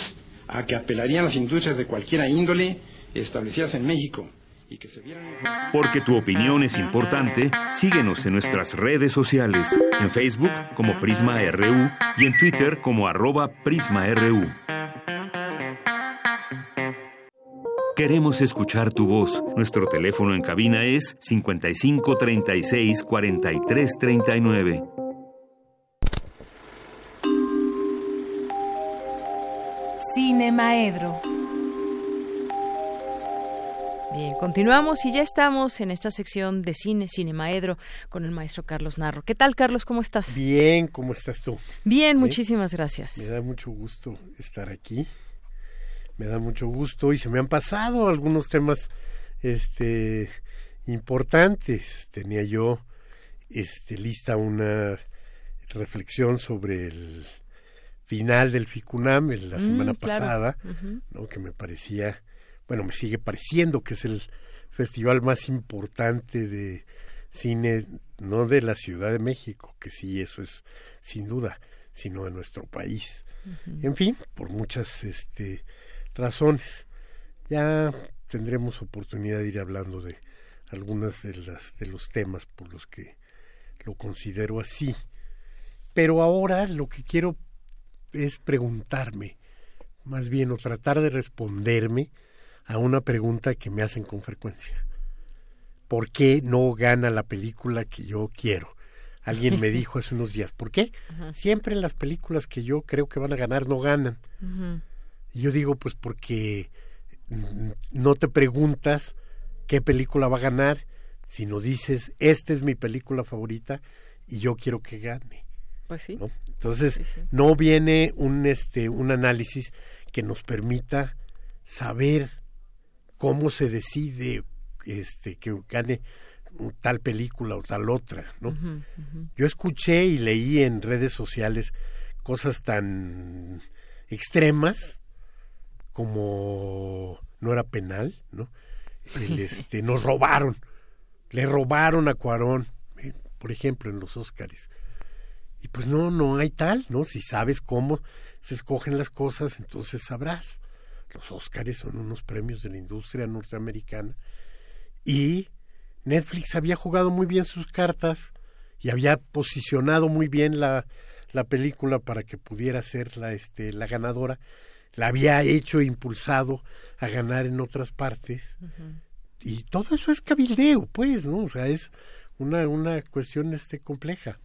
a que apelarían las industrias de cualquiera índole establecidas en México. Y que se vieran... Porque tu opinión es importante, síguenos en nuestras redes sociales, en Facebook como Prisma RU y en Twitter como arroba PrismaRU. Queremos escuchar tu voz. Nuestro teléfono en cabina es 55 36 43 39. Cine Maedro. Bien, continuamos y ya estamos en esta sección de cine, Cinemaedro, con el maestro Carlos Narro. ¿Qué tal, Carlos? ¿Cómo estás? Bien, ¿cómo estás tú? Bien, muchísimas gracias. Me da mucho gusto estar aquí. Me da mucho gusto y se me han pasado algunos temas este importantes. Tenía yo este lista una reflexión sobre el final del FICUNAM la mm, semana pasada, ¿no? que me parecía bueno, me sigue pareciendo que es el festival más importante de cine, no de la Ciudad de México, que sí, eso es sin duda, sino de nuestro país. En fin, por muchas este, razones. Ya tendremos oportunidad de ir hablando de algunas de las de los temas por los que lo considero así. Pero ahora lo que quiero es preguntarme, más bien o tratar de responderme a una pregunta que me hacen con frecuencia. ¿Por qué no gana la película que yo quiero? Alguien me dijo hace unos días, ¿por qué? Siempre las películas que yo creo que van a ganar no ganan. Y yo digo, pues porque no te preguntas qué película va a ganar, sino dices, esta es mi película favorita y yo quiero que gane. Pues sí. Entonces, no viene un, este, un análisis que nos permita saber cómo se decide este que gane tal película o tal otra, ¿no? Yo escuché y leí en redes sociales cosas tan extremas como no era penal, ¿no? este, nos robaron, le robaron a Cuarón, eh, por ejemplo, en los Óscares. Y pues no, no hay tal, ¿no? Si sabes cómo se escogen las cosas, entonces sabrás los Óscares son unos premios de la industria norteamericana y Netflix había jugado muy bien sus cartas y había posicionado muy bien la, la película para que pudiera ser la, este, la ganadora, la había hecho e impulsado a ganar en otras partes y todo eso es cabildeo, pues, ¿no? O sea, es una, una cuestión este, compleja.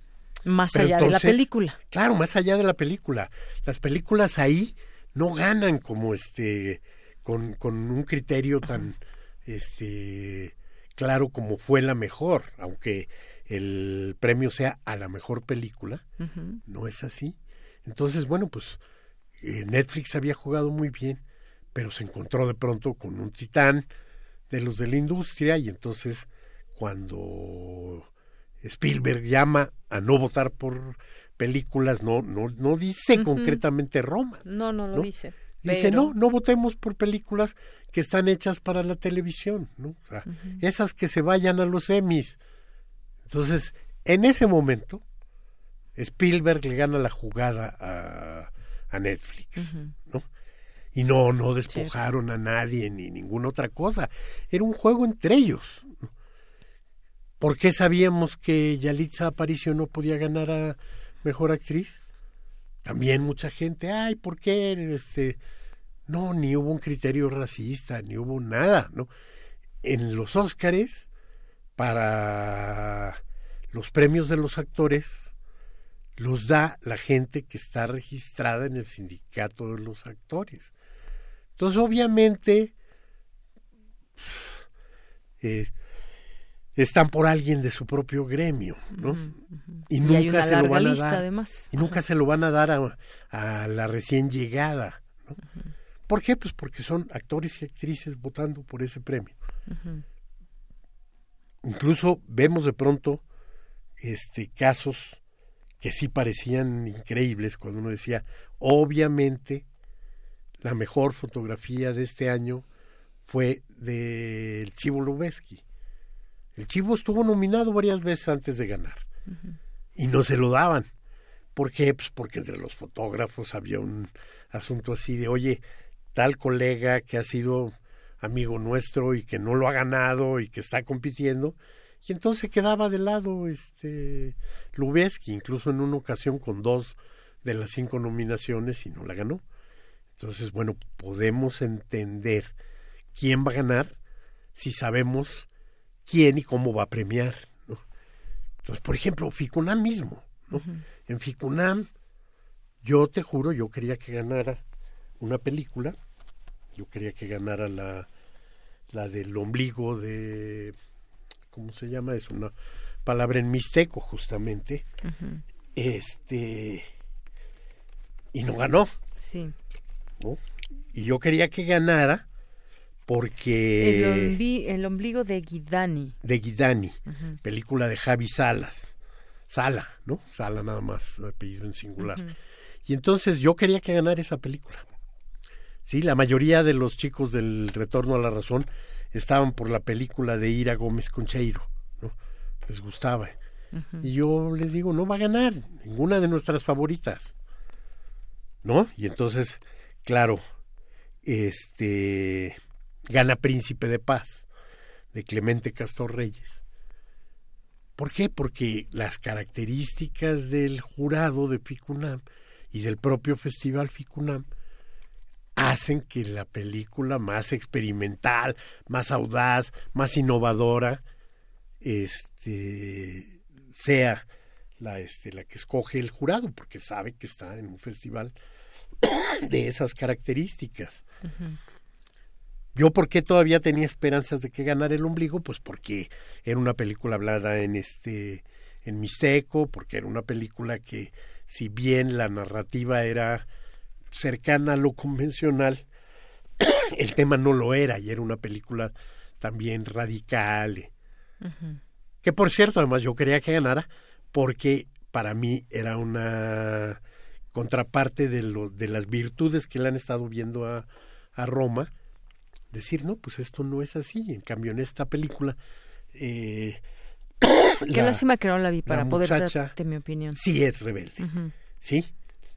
Más allá de la película. Claro, más allá de la película. Las películas ahí no ganan como este con, con un criterio tan este claro como fue la mejor, aunque el premio sea a la mejor película, no es así. Entonces, bueno, pues Netflix había jugado muy bien, pero se encontró de pronto con un titán de los de la industria y entonces cuando Spielberg llama a no votar por películas, no, no, no dice concretamente Roma. No, no lo dice. Dice, no, no votemos por películas que están hechas para la televisión, ¿no? O sea, esas que se vayan a los Emmys. Entonces, en ese momento, Spielberg le gana la jugada a, a Netflix, ¿no? Y no, no despojaron a nadie ni ninguna otra cosa. Era un juego entre ellos. ¿Por qué sabíamos que Yalitza Aparicio no podía ganar a, mejor actriz. También mucha gente, ay, ¿por qué? Este, no, ni hubo un criterio racista, ni hubo nada, ¿no? En los Óscares, para los premios de los actores, los da la gente que está registrada en el sindicato de los actores. Entonces, obviamente, eh, están por alguien de su propio gremio, ¿no? Y, nunca se lo van a dar. Además. Y nunca se lo van a dar a, la recién llegada. ¿no? ¿Por qué? Pues porque son actores y actrices votando por ese premio. Incluso vemos de pronto este casos que sí parecían increíbles cuando uno decía, obviamente la mejor fotografía de este año fue del Chivo Lubeski el Chivo estuvo nominado varias veces antes de ganar y no se lo daban. ¿Por qué? Pues porque entre los fotógrafos había un asunto así de, oye, tal colega que ha sido amigo nuestro y que no lo ha ganado y que está compitiendo, y entonces quedaba de lado este Lubeski, incluso en una ocasión con dos de las cinco nominaciones y no la ganó. Entonces, bueno, podemos entender quién va a ganar si sabemos quién y cómo va a premiar. ¿no? Entonces, por ejemplo, Ficunam mismo. ¿no? En Ficunam, yo te juro, yo quería que ganara una película, yo quería que ganara la, la del ombligo de, ¿cómo se llama? Es una palabra en mixteco justamente. Este, y no ganó. Sí. Y yo quería que ganara porque... El, ombligo de Guidani. De Guidani, película de Javi Salas. Sala, ¿no? Sala nada más, apellido en singular. Y entonces yo quería que ganara esa película. Sí, la mayoría de los chicos del Retorno a la Razón estaban por la película de Ira Gómez Concheiro, ¿no? Les gustaba. Y yo les digo, no va a ganar ninguna de nuestras favoritas. ¿No? Y entonces, claro, este gana Príncipe de Paz de Clemente Castor Reyes. ¿Por qué? Porque las características del jurado de Ficunam y del propio Festival Ficunam hacen que la película más experimental, más audaz, más innovadora, este, sea la, este, la que escoge el jurado, porque sabe que está en un festival de esas características. Yo, ¿por qué todavía tenía esperanzas de que ganara el ombligo? Pues porque era una película hablada en este en Mixteco, porque era una película que, si bien la narrativa era cercana a lo convencional, el tema no lo era y era una película también radical. Que por cierto, además yo quería que ganara porque para mí era una contraparte de, lo, de las virtudes que le han estado viendo a, a Roma decir, no, pues esto no es así. En cambio, en esta película... Eh, Qué lástima que no la vi para poder darte mi opinión. Sí es rebelde, ¿sí?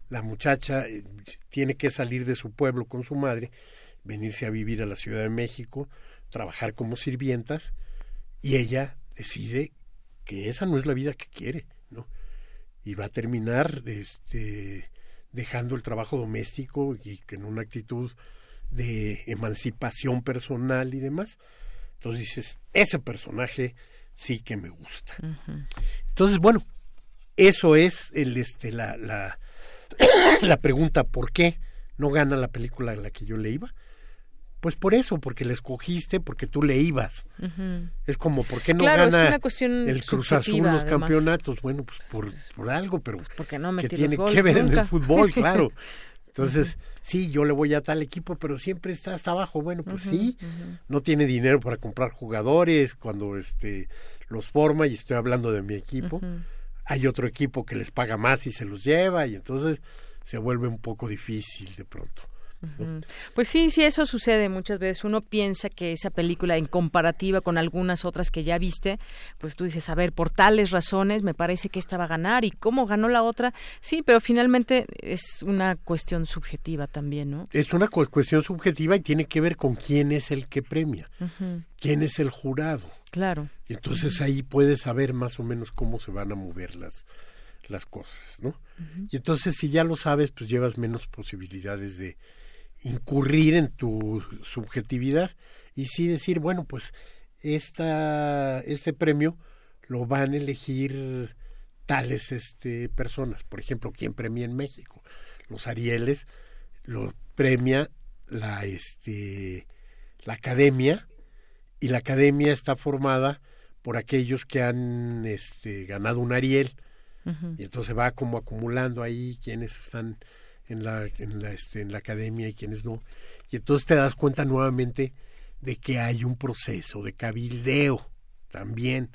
La muchacha eh, tiene que salir de su pueblo con su madre, venirse a vivir a la Ciudad de México, trabajar como sirvientas, y ella decide que esa no es la vida que quiere, ¿no? Y va a terminar este, dejando el trabajo doméstico y que en una actitud de emancipación personal y demás. Entonces dices, ese personaje sí que me gusta. Entonces, bueno, eso es el este la, la, la pregunta ¿por qué no gana la película en la que yo le iba? Pues por eso, porque la escogiste, porque tú le ibas. Es como, ¿por qué no gana el Cruz Azul los campeonatos? Bueno, pues por, por algo, pero pues porque no que tiene que ver en el fútbol, claro. Entonces, sí, yo le voy a tal equipo, pero siempre está hasta abajo. Bueno, pues sí, no tiene dinero para comprar jugadores cuando este los forma y estoy hablando de mi equipo. Hay otro equipo que les paga más y se los lleva y entonces se vuelve un poco difícil de pronto. Pues sí, sí, eso sucede muchas veces. Uno piensa que esa película, en comparativa con algunas otras que ya viste, pues tú dices, a ver, por tales razones me parece que esta va a ganar y cómo ganó la otra. Sí, pero finalmente es una cuestión subjetiva también, ¿no? Es una cuestión subjetiva y tiene que ver con quién es el que premia, quién es el jurado. Claro. Y entonces ahí puedes saber más o menos cómo se van a mover las, las cosas, ¿no? Y entonces si ya lo sabes, pues llevas menos posibilidades de incurrir en tu subjetividad y sí decir, bueno, pues esta, este premio lo van a elegir tales este, personas. Por ejemplo, ¿quién premia en México? Los Arieles lo premia la, este, la academia y la academia está formada por aquellos que han este, ganado un Ariel y entonces va como acumulando ahí quienes están en la, en la, este, en la academia y quienes no. Y entonces te das cuenta nuevamente de que hay un proceso de cabildeo también,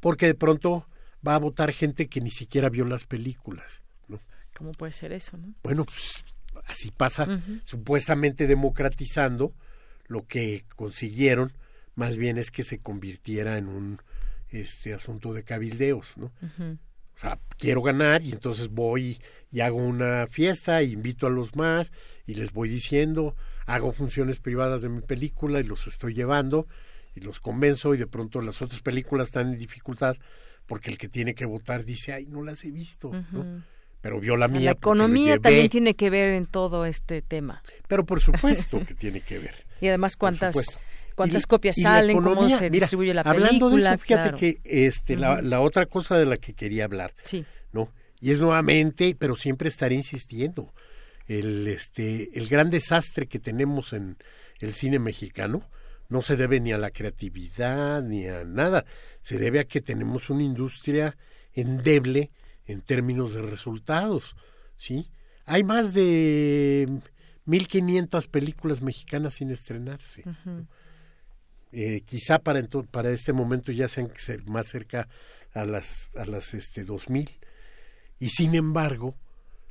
porque de pronto va a votar gente que ni siquiera vio las películas. ¿no? ¿Cómo puede ser eso? No? Bueno, pues así pasa, supuestamente democratizando, lo que consiguieron más bien es que se convirtiera en un este asunto de cabildeos, ¿no? O sea, quiero ganar y entonces voy y hago una fiesta, e invito a los más y les voy diciendo, hago funciones privadas de mi película y los estoy llevando y los convenzo y de pronto las otras películas están en dificultad porque el que tiene que votar dice, ay, no las he visto, ¿no? Pero vio la mía. La economía también tiene que ver en todo este tema. Pero por supuesto que tiene que ver. Y además cuántas cuántas copias salen, cómo se distribuye la película. Hablando de eso, fíjate que este, la, la, otra cosa de la que quería hablar, sí. ¿no? Y es nuevamente, pero siempre estaré insistiendo, el, este, el gran desastre que tenemos en el cine mexicano, no se debe ni a la creatividad ni a nada, se debe a que tenemos una industria endeble en términos de resultados, ¿sí? Hay más de 1500 películas mexicanas sin estrenarse. Eh, quizá para para este momento ya sean más cerca a las a las este 2000 y sin embargo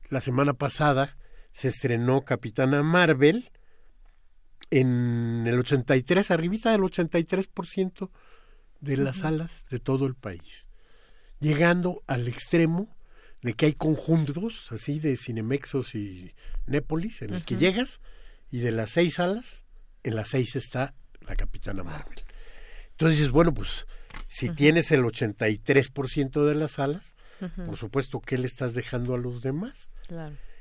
la semana pasada se estrenó Capitana Marvel en el 83, arribita del 83% de las salas de todo el país, llegando al extremo de que hay conjuntos así de Cinemexos y Népolis en el que llegas y de las seis salas, en las seis está la Capitana Marvel. Entonces dices, bueno, pues si tienes el 83% de las salas, por supuesto, ¿qué le estás dejando a los demás?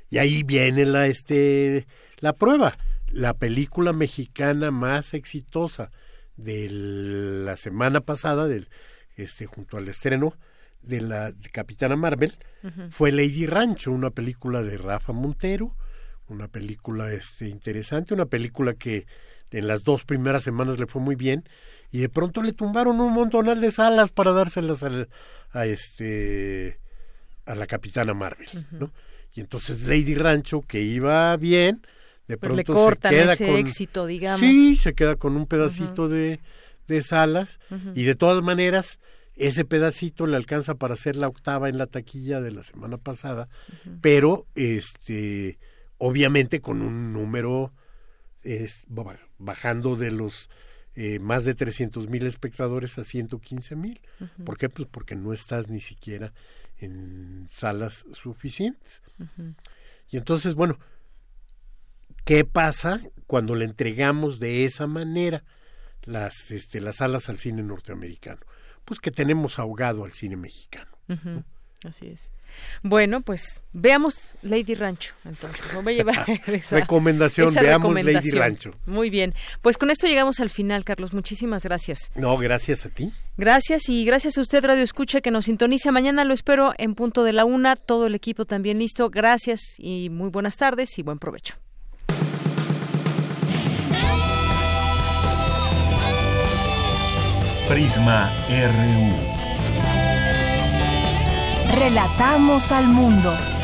Y ahí viene la, este, la prueba. La película mexicana más exitosa de la semana pasada, del, este, junto al estreno de la Capitana Marvel, fue Lady Rancho, una película de Rafa Montero, una película este, interesante, una película que en las dos primeras semanas le fue muy bien y de pronto le tumbaron un montonal de salas para dárselas a este a la Capitana Marvel, ¿no? Y entonces Lady Rancho, que iba bien, de pues pronto le se queda ese con, éxito, digamos. Sí, se queda con un pedacito de, de salas y de todas maneras ese pedacito le alcanza para hacer la octava en la taquilla de la semana pasada, pero este obviamente con un número es, bajando de los eh, más de 300 mil espectadores a 115 mil. ¿Por qué? Pues porque no estás ni siquiera en salas suficientes. Y entonces, bueno, ¿Qué pasa cuando le entregamos de esa manera las, este, las alas al cine norteamericano? Pues que tenemos ahogado al cine mexicano. Así es. Bueno, pues veamos Lady Rancho. Entonces, voy a llevar esa, recomendación, veamos Lady Rancho. Muy bien. Pues con esto llegamos al final, Carlos. Muchísimas gracias. No, gracias a ti. Gracias y gracias a usted, Radio Escucha, que nos sintoniza. Mañana lo espero en punto de la una. Todo el equipo también listo. Gracias y muy buenas tardes y buen provecho. Prisma RU. Relatamos al mundo.